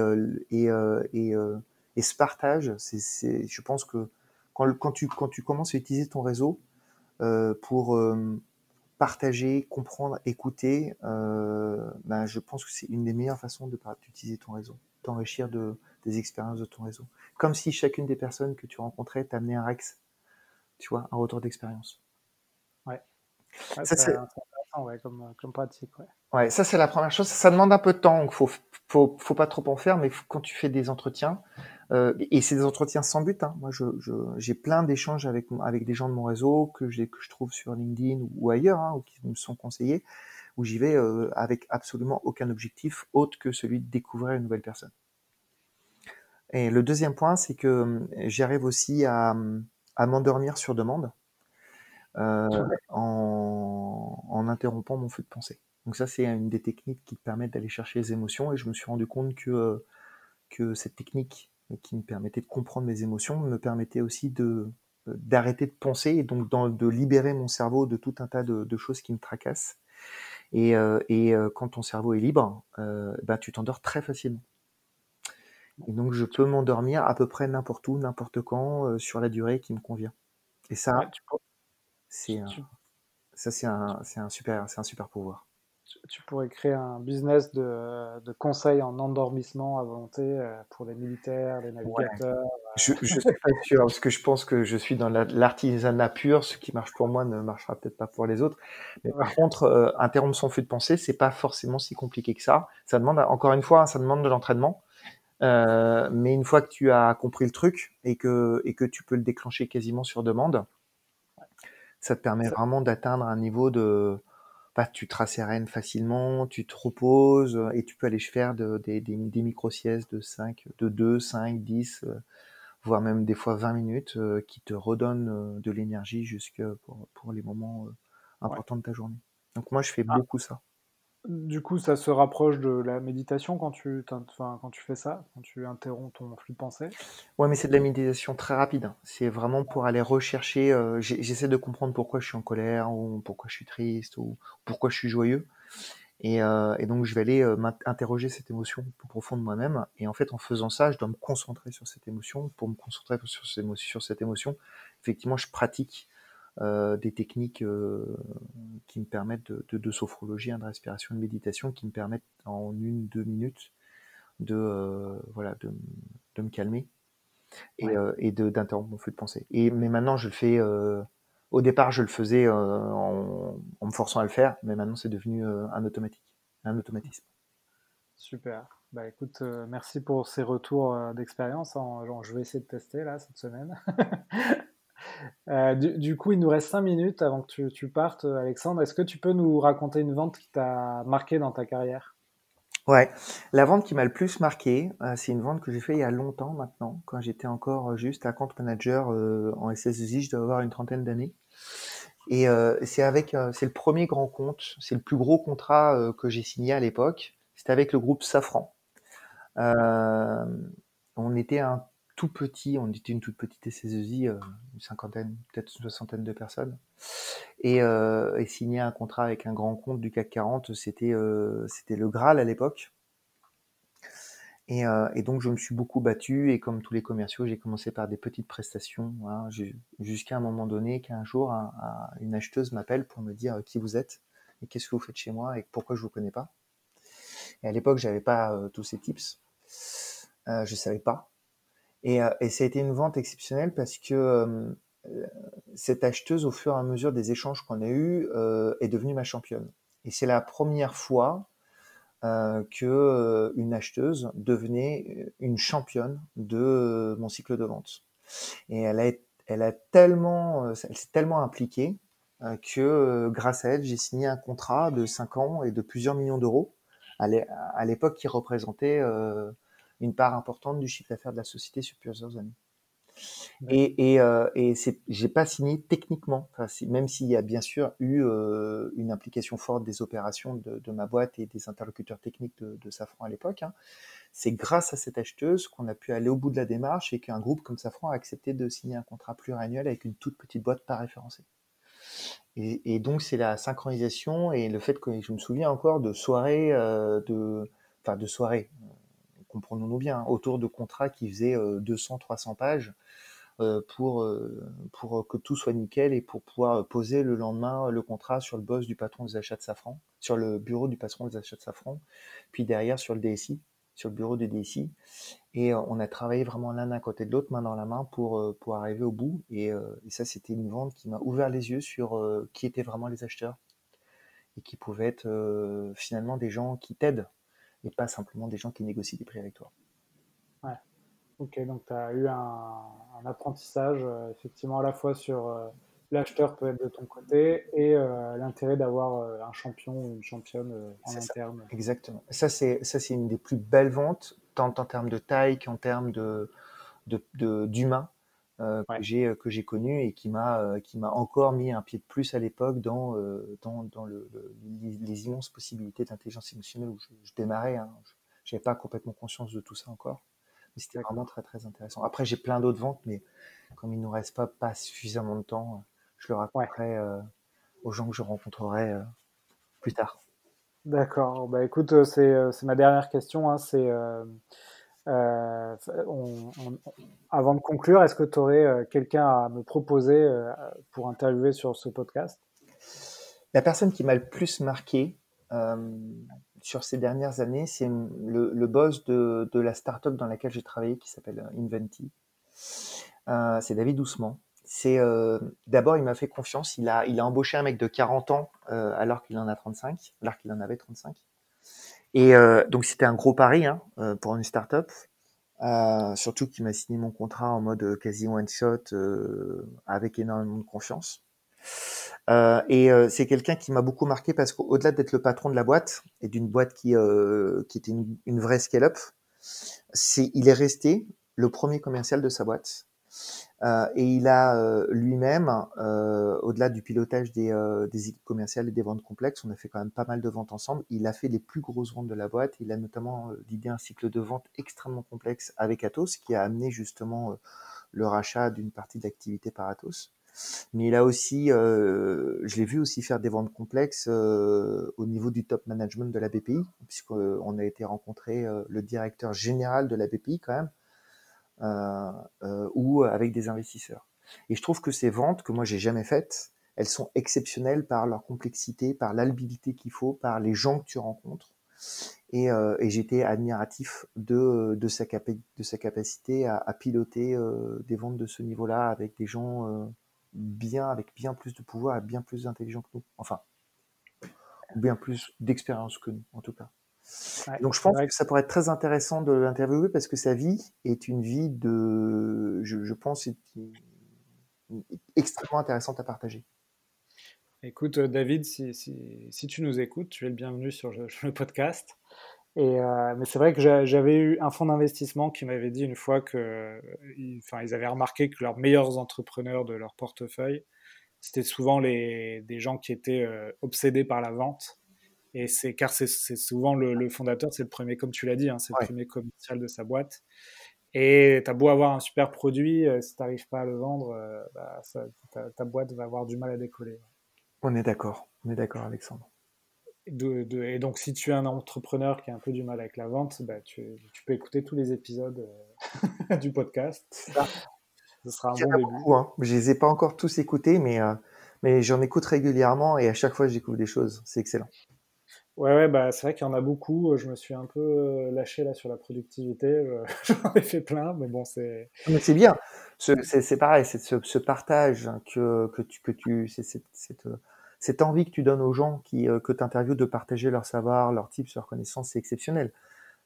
et, et, ce partage, je pense que quand, tu, quand tu commences à utiliser ton réseau pour partager, comprendre, écouter, ben, je pense que c'est une des meilleures façons d'utiliser ton réseau, d'enrichir de, des expériences de ton réseau. Comme si chacune des personnes que tu rencontrais t'amenait un Rex, tu vois, un retour d'expérience. Ouais. ça, c'est ouais, comme, euh, comme, pratique. Ouais. ouais ça c'est la première chose. Ça demande un peu de temps, donc faut, faut, faut pas trop en faire. Mais quand tu fais des entretiens, euh, et c'est des entretiens sans but. Hein. Moi, je, j'ai plein d'échanges avec avec des gens de mon réseau que j'ai que je trouve sur LinkedIn ou, ailleurs, hein, ou qui me sont conseillés, où j'y vais euh, avec absolument aucun objectif autre que celui de découvrir une nouvelle personne. Et le deuxième point, c'est que j'arrive aussi à, à m'endormir sur demande euh, en, en, interrompant mon flux de pensée. Donc ça, c'est une des techniques qui te permettent d'aller chercher les émotions. Et je me suis rendu compte que, euh, que cette technique qui me permettait de comprendre mes émotions me permettait aussi de d'arrêter de penser et donc de libérer mon cerveau de tout un tas de, de choses qui me tracassent. Et, euh, et euh, quand ton cerveau est libre, euh, bah, tu t'endors très facilement. Et donc je peux m'endormir à peu près n'importe où, n'importe quand, euh, sur la durée qui me convient. Et ça, c'est ça c'est un, un, super, c'est un super pouvoir. Tu pourrais créer un business de, de conseils en endormissement à volonté euh, pour les militaires, les navigateurs. Euh. Je, je suis pas sûr parce que je pense que je suis dans l'artisanat pur. Ce qui marche pour moi ne marchera peut-être pas pour les autres. Mais par contre, euh, interrompre son flux de pensée, c'est pas forcément si compliqué que ça. Ça demande, encore une fois, ça demande de l'entraînement. Euh, mais une fois que tu as compris le truc et que, et que tu peux le déclencher quasiment sur demande, ça te permet vraiment d'atteindre un niveau de, bah, tu te rassérénes facilement, tu te reposes et tu peux aller faire de, des, des, des micro-siestes de 5, de 2, 5, 10, voire même des fois 20 minutes euh, qui te redonnent euh, de l'énergie jusque pour, pour, les moments euh, importants de ta journée. Donc moi, je fais ah. beaucoup ça. Du coup, ça se rapproche de la méditation quand tu, quand tu fais ça, quand tu interromps ton flux de pensée? Ouais, mais c'est de la méditation très rapide. Hein. C'est vraiment pour aller rechercher. Euh, j'essaie de comprendre pourquoi je suis en colère, ou pourquoi je suis triste, ou pourquoi je suis joyeux. Et, euh, donc, je vais aller euh, interroger cette émotion plus profond de moi-même. Et en fait, en faisant ça, je dois me concentrer sur cette émotion. Pour me concentrer sur cette émotion, effectivement, je pratique euh, des techniques euh, qui me permettent de, de, de sophrologie, hein, de respiration, de méditation, qui me permettent en une, deux minutes de, euh, voilà, de, de, me calmer et, et d'interrompre mon flux de pensée. Et, mais maintenant, je le fais. au départ, je le faisais en, en, me forçant à le faire, mais maintenant, c'est devenu un automatique, un automatisme. Super. Bah écoute, merci pour ces retours d'expérience. Hein. Je vais essayer de tester là cette semaine. Euh, du, coup, il nous reste 5 minutes avant que tu, partes, Alexandre. Est-ce que tu peux nous raconter une vente qui t'a marqué dans ta carrière? Ouais, la vente qui m'a le plus marqué, euh, c'est une vente que j'ai fait il y a longtemps maintenant, quand j'étais encore juste compte manager euh, en SS2I, je dois avoir une trentaine d'années. Et c'est avec, c'est le premier grand compte, c'est le plus gros contrat que j'ai signé à l'époque. C'était avec le groupe Safran. on était un tout petit, on était une toute petite SS2I, euh, une cinquantaine, peut-être une soixantaine de personnes, et, euh, et, signer un contrat avec un grand compte du CAC 40, c'était euh, c'était le Graal à l'époque. Et, et, donc je me suis beaucoup battu, et comme tous les commerciaux, j'ai commencé par des petites prestations, hein, jusqu'à un moment donné qu'un jour, une acheteuse m'appelle pour me dire qui vous êtes, et qu'est-ce que vous faites chez moi, et pourquoi je vous connais pas. Et à l'époque, j'avais pas tous ces tips. Euh, je savais pas. Et, euh, et ça a été une vente exceptionnelle parce que euh, cette acheteuse, au fur et à mesure des échanges qu'on a eus, euh, est devenue ma championne. Et c'est la première fois euh, que une acheteuse devenait une championne de mon cycle de vente. Et elle a, elle a tellement, elle s'est tellement impliquée que grâce à elle, j'ai signé un contrat de 5 ans et de plusieurs millions d'euros à l'époque qui représentait une part importante du chiffre d'affaires de la société sur plusieurs années. Et, et, euh, et j'ai pas signé techniquement, enfin, même s'il y a bien sûr eu euh, une implication forte des opérations de, de, ma boîte et des interlocuteurs techniques de, de Safran à l'époque. Hein. C'est grâce à cette acheteuse qu'on a pu aller au bout de la démarche et qu'un groupe comme Safran a accepté de signer un contrat pluriannuel avec une toute petite boîte pas référencée. Et, et donc c'est la synchronisation et le fait que je me souviens encore de soirées, euh, de, enfin de soirées, comprenons-nous bien, hein, autour de contrats qui faisaient 200-300 pages euh, pour, euh, pour que tout soit nickel et pour pouvoir poser le lendemain le contrat sur le boss du patron des achats de Safran, sur le bureau du patron des achats de Safran, puis derrière sur le DSI, sur le bureau du DSI. Et euh, on a travaillé vraiment l'un à côté de l'autre, main dans la main, pour, pour arriver au bout. Et ça, c'était une vente qui m'a ouvert les yeux sur qui étaient vraiment les acheteurs et qui pouvaient être finalement des gens qui t'aident et pas simplement des gens qui négocient des prix avec toi. Ouais. Ok, donc tu as eu un, apprentissage euh, effectivement à la fois sur euh, l'acheteur peut être de ton côté et euh, l'intérêt d'avoir un champion ou une championne en interne. Exactement. Ça c'est ça c'est une des plus belles ventes tant en termes de taille qu'en termes de d'humain de, que j'ai que j'ai connu et qui m'a qui m'a encore mis un pied de plus à l'époque dans dans, dans le, les, immenses possibilités d'intelligence émotionnelle où je, démarrais. Hein. Je n'avais pas complètement conscience de tout ça encore c'était vraiment très très intéressant. Après, j'ai plein d'autres ventes, mais comme il ne nous reste pas, pas suffisamment de temps, je le raconterai euh, aux gens que je rencontrerai euh, plus tard. D'accord. Bah, écoute, euh, c'est ma dernière question. Hein. c'est avant de conclure, est-ce que tu aurais quelqu'un à me proposer pour interviewer sur ce podcast? La personne qui m'a le plus marqué, sur ces dernières années, c'est le, boss de, de la startup dans laquelle j'ai travaillé qui s'appelle euh, Inventi. Euh, c'est David Doucement. C'est euh, d'abord il m'a fait confiance. Il a il a embauché un mec de 40 ans euh, alors qu'il en a 35, alors qu'il en avait 35. Et euh, donc c'était un gros pari hein, euh, pour une startup. Euh, surtout qu'il m'a signé mon contrat en mode quasi one shot avec énormément de confiance. Euh, et euh, c'est quelqu'un qui m'a beaucoup marqué parce qu'au-delà d'être le patron de la boîte et d'une boîte qui, euh, qui était une, une vraie scale-up, c'est il est resté le premier commercial de sa boîte. Euh, et il a euh, lui-même, au-delà du pilotage des, des équipes commerciales et des ventes complexes, on a fait quand même pas mal de ventes ensemble. Il a fait les plus grosses ventes de la boîte. Il a notamment l'idée un cycle de vente extrêmement complexe avec Atos, qui a amené justement le rachat d'une partie de l'activité par Atos. Mais il a aussi, euh, je l'ai vu aussi faire des ventes complexes euh, au niveau du top management de la BPI, puisqu'on a été rencontrer euh, le directeur général de la BPI quand même, ou avec des investisseurs. Et je trouve que ces ventes que moi j'ai jamais faites, elles sont exceptionnelles par leur complexité, par l'habilité qu'il faut, par les gens que tu rencontres. Et, euh, j'étais admiratif de, sa capacité à, piloter euh, des ventes de ce niveau-là avec des gens bien, avec bien plus de pouvoir et bien plus intelligent que nous. Enfin, bien plus d'expérience que nous, en tout cas. Donc je pense que ça pourrait être très intéressant de l'interviewer parce que sa vie est une vie de, je, je pense, extrêmement intéressante à partager. Écoute, David, si, si, si, tu nous écoutes, tu es le bienvenu sur le podcast. Et, euh, mais c'est vrai que j'avais eu un fonds d'investissement qui m'avait dit une fois que, enfin, ils avaient remarqué que leurs meilleurs entrepreneurs de leur portefeuille, c'était souvent les, des gens qui étaient euh, obsédés par la vente. Et c'est car c'est souvent le, fondateur, c'est le premier, comme tu l'as dit, hein, c'est le premier commercial de sa boîte. Et tu as beau avoir un super produit, euh, si tu n'arrives pas à le vendre, euh, bah, ça, ta, ta, boîte va avoir du mal à décoller. On est d'accord, on est d'accord, Alexandre et donc, si tu es un entrepreneur qui a un peu du mal avec la vente, bah, tu, peux écouter tous les épisodes euh, du podcast. Ça. Ce sera un bon début. Beaucoup, hein. Je les ai pas encore tous écoutés, mais, euh, mais j'en écoute régulièrement et à chaque fois, je découvre des choses. C'est excellent. Ouais, ouais bah, c'est vrai qu'il y en a beaucoup. Je me suis un peu euh, lâché là sur la productivité. J'en ai fait plein, mais bon, c'est. Mais c'est bien. C'est pareil, c'est ce, partage que, que tu, que tu, c'est cette cette envie que tu donnes aux gens qui, euh, que tu interviews de partager leur savoir, leurs tips, leurs connaissances, c'est exceptionnel.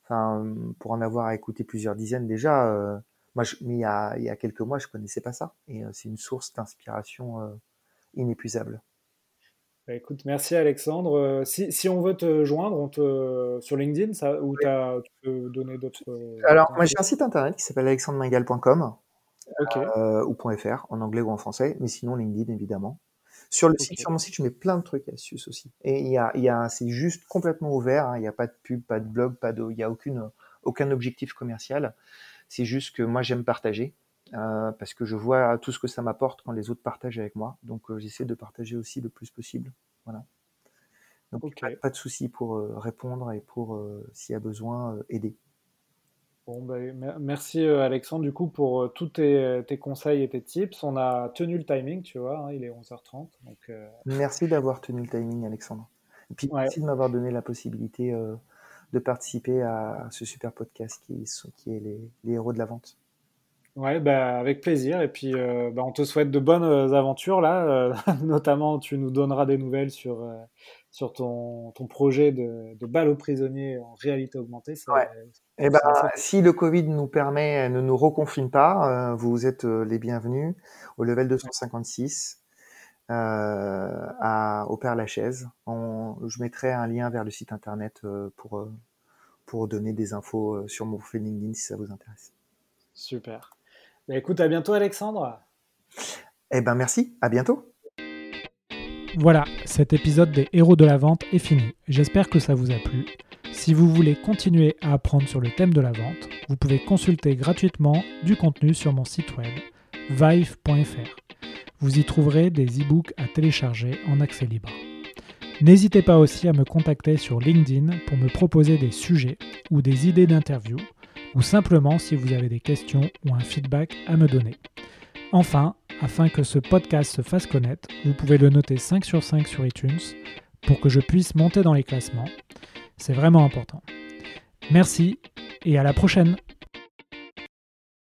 Enfin, pour en avoir à écouter plusieurs dizaines déjà, euh, moi, je, mais il y, a, il y a quelques mois, je connaissais pas ça. Et euh, c'est une source d'inspiration inépuisable. Bah, écoute, merci Alexandre. Si, si, on veut te joindre, on te, sur LinkedIn, ça, ou as, tu peux donner d'autres. Alors, moi j'ai un site internet qui s'appelle alexandremingal.com ou .fr en anglais ou en français, mais sinon LinkedIn évidemment. Sur le site, sur mon site, je mets plein de trucs astuces aussi. Et il y a, y a, c'est juste complètement ouvert. Hein. Il n'y a pas de pub, pas de blog, pas de, il y a aucune, aucun objectif commercial. C'est juste que moi j'aime partager. Euh, parce que je vois tout ce que ça m'apporte quand les autres partagent avec moi. Donc euh, j'essaie de partager aussi le plus possible. Voilà. Donc pas, de souci pour euh, répondre et pour, s'il y a besoin, aider. Bon, ben, merci Alexandre du coup pour tous tes, conseils et tes tips. On a tenu le timing, tu vois, hein, il est 11h30. Donc, Merci d'avoir tenu le timing Alexandre. Et puis merci de m'avoir donné la possibilité de participer à ce super podcast qui, qui est les héros de la vente. Ouais, bah, avec plaisir. Et puis, euh, bah, on te souhaite de bonnes euh, aventures là. Euh, notamment, tu nous donneras des nouvelles sur, sur ton, ton projet de, de balle aux prisonniers en réalité augmentée. ouais. Et eh ben, si le Covid nous permet, ne nous reconfine pas, vous êtes les bienvenus au level 256 à, au Père Lachaise. On, je mettrai un lien vers le site internet pour, pour donner des infos sur mon profil LinkedIn si ça vous intéresse. Super. Bah, écoute, à bientôt Alexandre. Eh ben merci, à bientôt. Voilà, cet épisode des héros de la vente est fini. J'espère que ça vous a plu. Si vous voulez continuer à apprendre sur le thème de la vente, vous pouvez consulter gratuitement du contenu sur mon site web vive.fr. Vous y trouverez des e-books à télécharger en accès libre. N'hésitez pas aussi à me contacter sur LinkedIn pour me proposer des sujets ou des idées d'interview ou simplement si vous avez des questions ou un feedback à me donner. Enfin, afin que ce podcast se fasse connaître, vous pouvez le noter 5 sur 5 sur iTunes pour que je puisse monter dans les classements. C'est vraiment important. Merci et à la prochaine